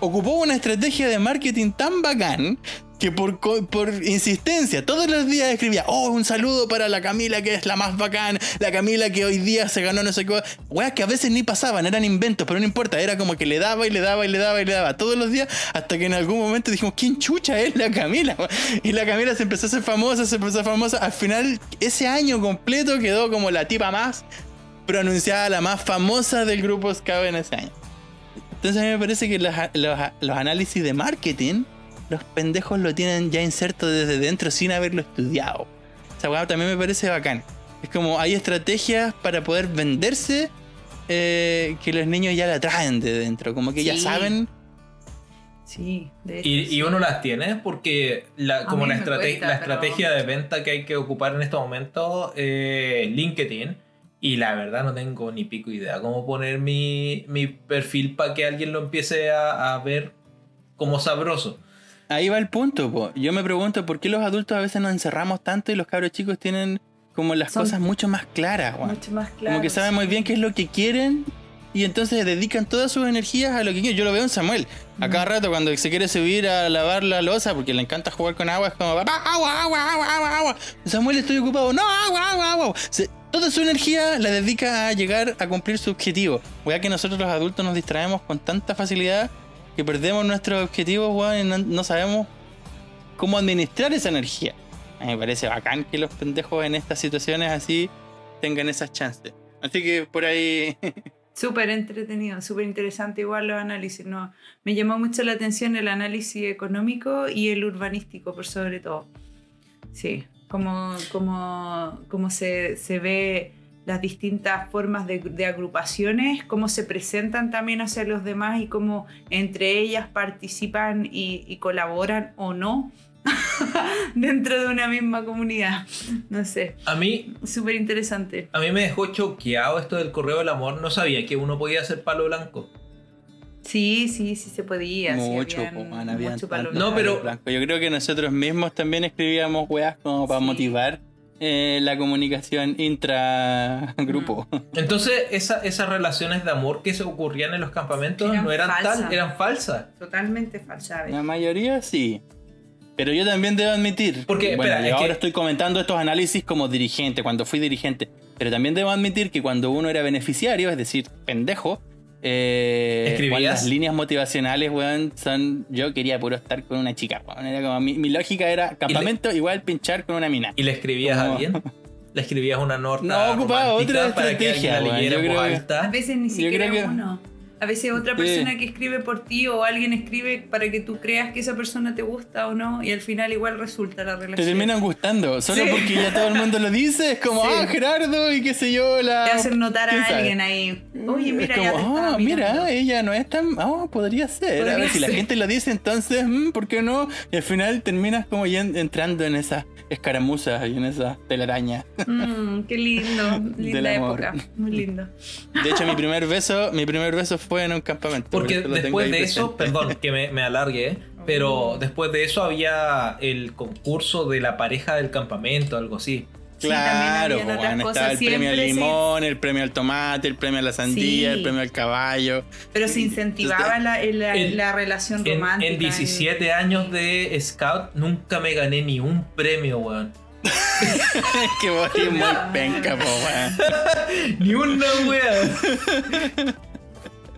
Ocupó una estrategia de marketing tan bacán que por, por insistencia todos los días escribía, oh, un saludo para la Camila que es la más bacán, la Camila que hoy día se ganó no sé qué. Weas que a veces ni pasaban, eran inventos, pero no importa, era como que le daba y le daba y le daba y le daba todos los días hasta que en algún momento dijimos, ¿quién chucha es la Camila? Y la Camila se empezó a hacer famosa, se empezó a hacer famosa. Al final, ese año completo quedó como la tipa más pronunciada, la más famosa del grupo Scout en ese año. Entonces a mí me parece que los, los- los análisis de marketing, los pendejos lo tienen ya inserto desde dentro sin haberlo estudiado. Esa weá también me parece bacán. Es como hay estrategias para poder venderse eh, que los niños ya la traen de dentro. Como que ya Sí. saben. Sí, de hecho, Y, sí. y uno las tiene porque la, como la, me estrate- cuesta, la pero- estrategia de venta que hay que ocupar en este momento, eh, LinkedIn, y la verdad no tengo ni pico idea cómo poner mi, mi perfil para que alguien lo empiece a, a ver como sabroso. Ahí va el punto, po. Yo me pregunto por qué los adultos a veces nos encerramos tanto y los cabros chicos tienen como las Son- cosas mucho más claras, weón. mucho más claro. Como que saben muy bien qué es lo que quieren y entonces dedican todas sus energías a lo que quieren. Yo lo veo en Samuel. A cada rato cuando se quiere subir a lavar la losa porque le encanta jugar con agua, es como, papá, agua, agua, agua, agua, agua. Samuel, estoy ocupado. No, agua, agua, agua. Se- toda su energía la dedica a llegar a cumplir su objetivo. Weá que nosotros los adultos nos distraemos con tanta facilidad que perdemos nuestros objetivos, weón, y no, no sabemos cómo administrar esa energía. A mí me parece bacán que los pendejos en estas situaciones así tengan esas chances. Así que por ahí. Súper entretenido, súper interesante igual los análisis. ¿no? Me llamó mucho la atención el análisis económico y el urbanístico, por sobre todo. Sí, como, como, como se, se ve las distintas formas de, agrupaciones, cómo se presentan también hacia los demás y cómo entre ellas participan y colaboran o no dentro de una misma comunidad. No sé, A mí, súper interesante. a mí me dejó choqueado esto del correo del amor. No sabía que uno podía hacer palo blanco. Sí, sí, sí se podía. sí, mucho, habían po, man, habían mucho palo No, pero- blanco. Yo creo que nosotros mismos también escribíamos weas como para Sí. motivar eh, la comunicación intra-grupo. Entonces, esa- esas relaciones de amor que se ocurrían en los campamentos Eran no eran falsas. tal, eran falsas. Totalmente falsa. La mayoría sí. Pero yo también debo admitir. Porque, bueno, espera, yo es ahora que- estoy comentando estos análisis como dirigente, cuando fui dirigente. Pero también debo admitir que cuando uno era beneficiario, es decir, pendejo, eh, las líneas motivacionales, weón, son. Yo quería puro estar con una chica, weón. Era como, mi, mi lógica era campamento igual pinchar con una mina. ¿Y le escribías a Como- alguien? ¿Le escribías una nota No, ocupaba otra para que estrategia, alguien la weón, leyera yo en voz creo que- alta? A veces ni Yo siquiera creo que- uno. A veces otra Sí. persona que escribe por ti o alguien escribe para que tú creas que esa persona te gusta o no y al final igual resulta la relación. Te terminan gustando, solo Sí. porque ya todo el mundo lo dice, es como, Sí. ah, Gerardo y qué sé yo, la... Te hacen notar ¿quién a sabe? alguien ahí. Oye, mira, es ya como, te ah, mirando". mira, ella no es tan. Ah, podría ser. a ver, si la gente lo dice, entonces, mm, ¿por qué no? Y al final terminas como ya en- entrando en esas escaramuzas y en esas telarañas. Mm, qué lindo. Linda época. Muy lindo. De hecho, mi primer beso, mi primer beso fue en un campamento. Porque por eso lo tengo después de eso, presente. perdón que me, me alargue, pero después de eso había el concurso de la pareja del campamento, algo así. Sí, Claro, otras weón, cosas, estaba el premio al limón, el premio al tomate, el premio a la sandía, Sí. el premio al caballo. Pero se incentivaba la, la- En- la relación En, romántica. en 17 años de Scout nunca me gané ni un premio, weón. es que vos eres muy penca, po, weón. Ni una wea.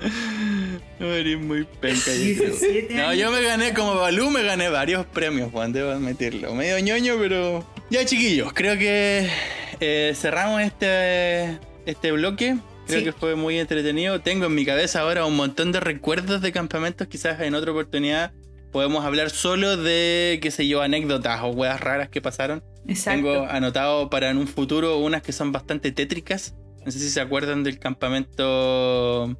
Eres muy penca. yo creo. 17 No, yo me gané como Balú, me gané varios premios, Juan, debo admitirlo. Medio ñoño, pero. Ya, chiquillos, creo que eh, cerramos este, este bloque. Creo Sí. que fue muy entretenido. Tengo en mi cabeza ahora un montón de recuerdos de campamentos. Quizás en otra oportunidad podemos hablar solo de, qué sé yo, anécdotas o weas raras que pasaron. Exacto. Tengo anotado para en un futuro unas que son bastante tétricas. No sé si se acuerdan del campamento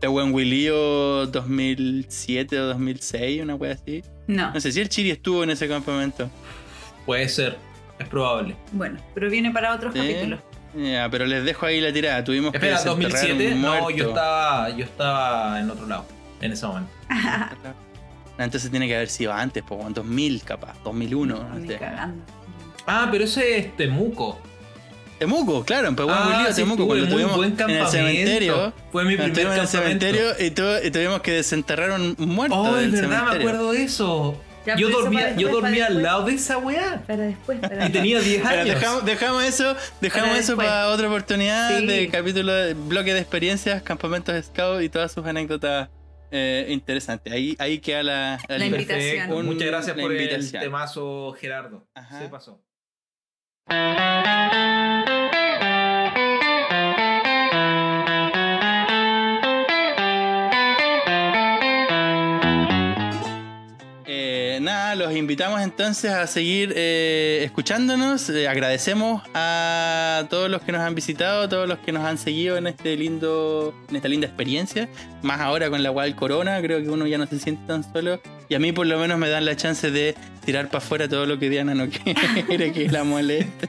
Tehuenhuilío 2007 o 2006, una wea así. No, No sé si el Chiri estuvo en ese campamento. Puede ser. Es probable. bueno, pero viene para otros Sí. capítulos. Ya, pero les dejo ahí la tirada. Tuvimos Espera, que desenterrar 2007. un No, yo estaba, yo estaba en otro lado. En ese momento. No, entonces tiene que haber sido antes, pues, en 2000 capaz, 2001, no sé. cagando. Ah, pero ese es Temuco. Temuco, claro, en Tehuenhuilío, Ah, sí, Temuco, cuando buen en el campamento. cementerio. Fue mi primer en el cementerio y, tu- y tuvimos que desenterrar un un muerto Oh, del es verdad, me acuerdo de eso. Ya, yo dormía, yo al lado de esa weá. Para después, para Y tenía 10 Pero años. dejamos, dejamos eso, dejamos Para eso para otra oportunidad Sí. de capítulo de bloque de experiencias, campamentos scout y todas sus anécdotas eh, interesantes. Ahí, ahí queda la, La invitación. Un- Muchas gracias la por invitación. el temazo, Gerardo. Ajá. Se pasó. Eh, los invitamos entonces a seguir eh, escuchándonos. Eh, agradecemos a todos los que nos han visitado, todos los que nos han seguido en este lindo, en esta linda experiencia. Más ahora con la Wild Corona, creo que uno ya no se siente tan solo. Y a mí por lo menos me dan la chance de tirar para afuera todo lo que Diana no quiere que la moleste.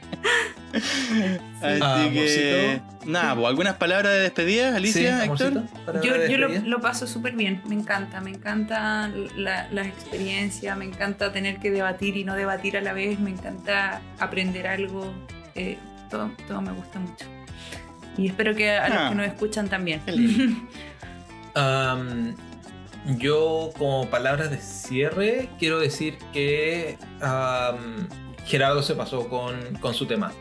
Así Ah, que nada, pues, algunas palabras de despedida, Alicia, Sí, Héctor. Yo, yo lo, lo paso súper bien, me encanta, me encanta la- las experiencias, me encanta tener que debatir y no debatir a la vez, me encanta aprender algo, eh, todo, todo me gusta mucho. Y espero que a Ah. los que nos escuchan también. Yo, como palabras de cierre, quiero decir que Gerardo se pasó con, con su tema.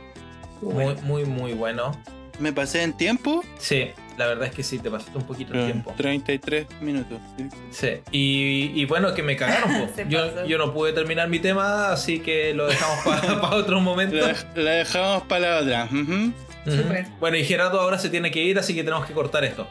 Muy, muy, muy bueno. Me pasé en tiempo, Sí, la verdad es que sí, te pasaste un poquito el tiempo. 33 minutos. sí. Sí, y, y bueno, que me cagaron. yo, yo no pude terminar mi tema, así que lo dejamos para otro momento. La, la dejamos para la otra. Súper. Bueno, y Gerardo ahora se tiene que ir, así que tenemos que cortar esto.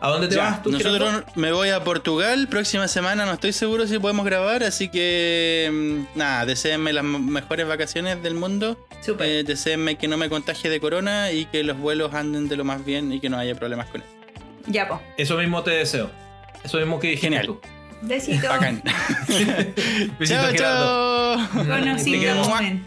¿A dónde te Ya, vas tú, Gerardo? nosotros me voy a Portugal. Próxima semana no estoy seguro si podemos grabar, así que mm, nada, deseenme las mejores vacaciones del mundo. Súper. Eh, deseenme que no me contagie de corona y que los vuelos anden de lo más bien y que no haya problemas con eso. Ya, pues. Eso mismo te deseo. Eso mismo que dijiste Genial. tú. Besito. Bacán. Besito, chao, Gerardo. chao. Momento.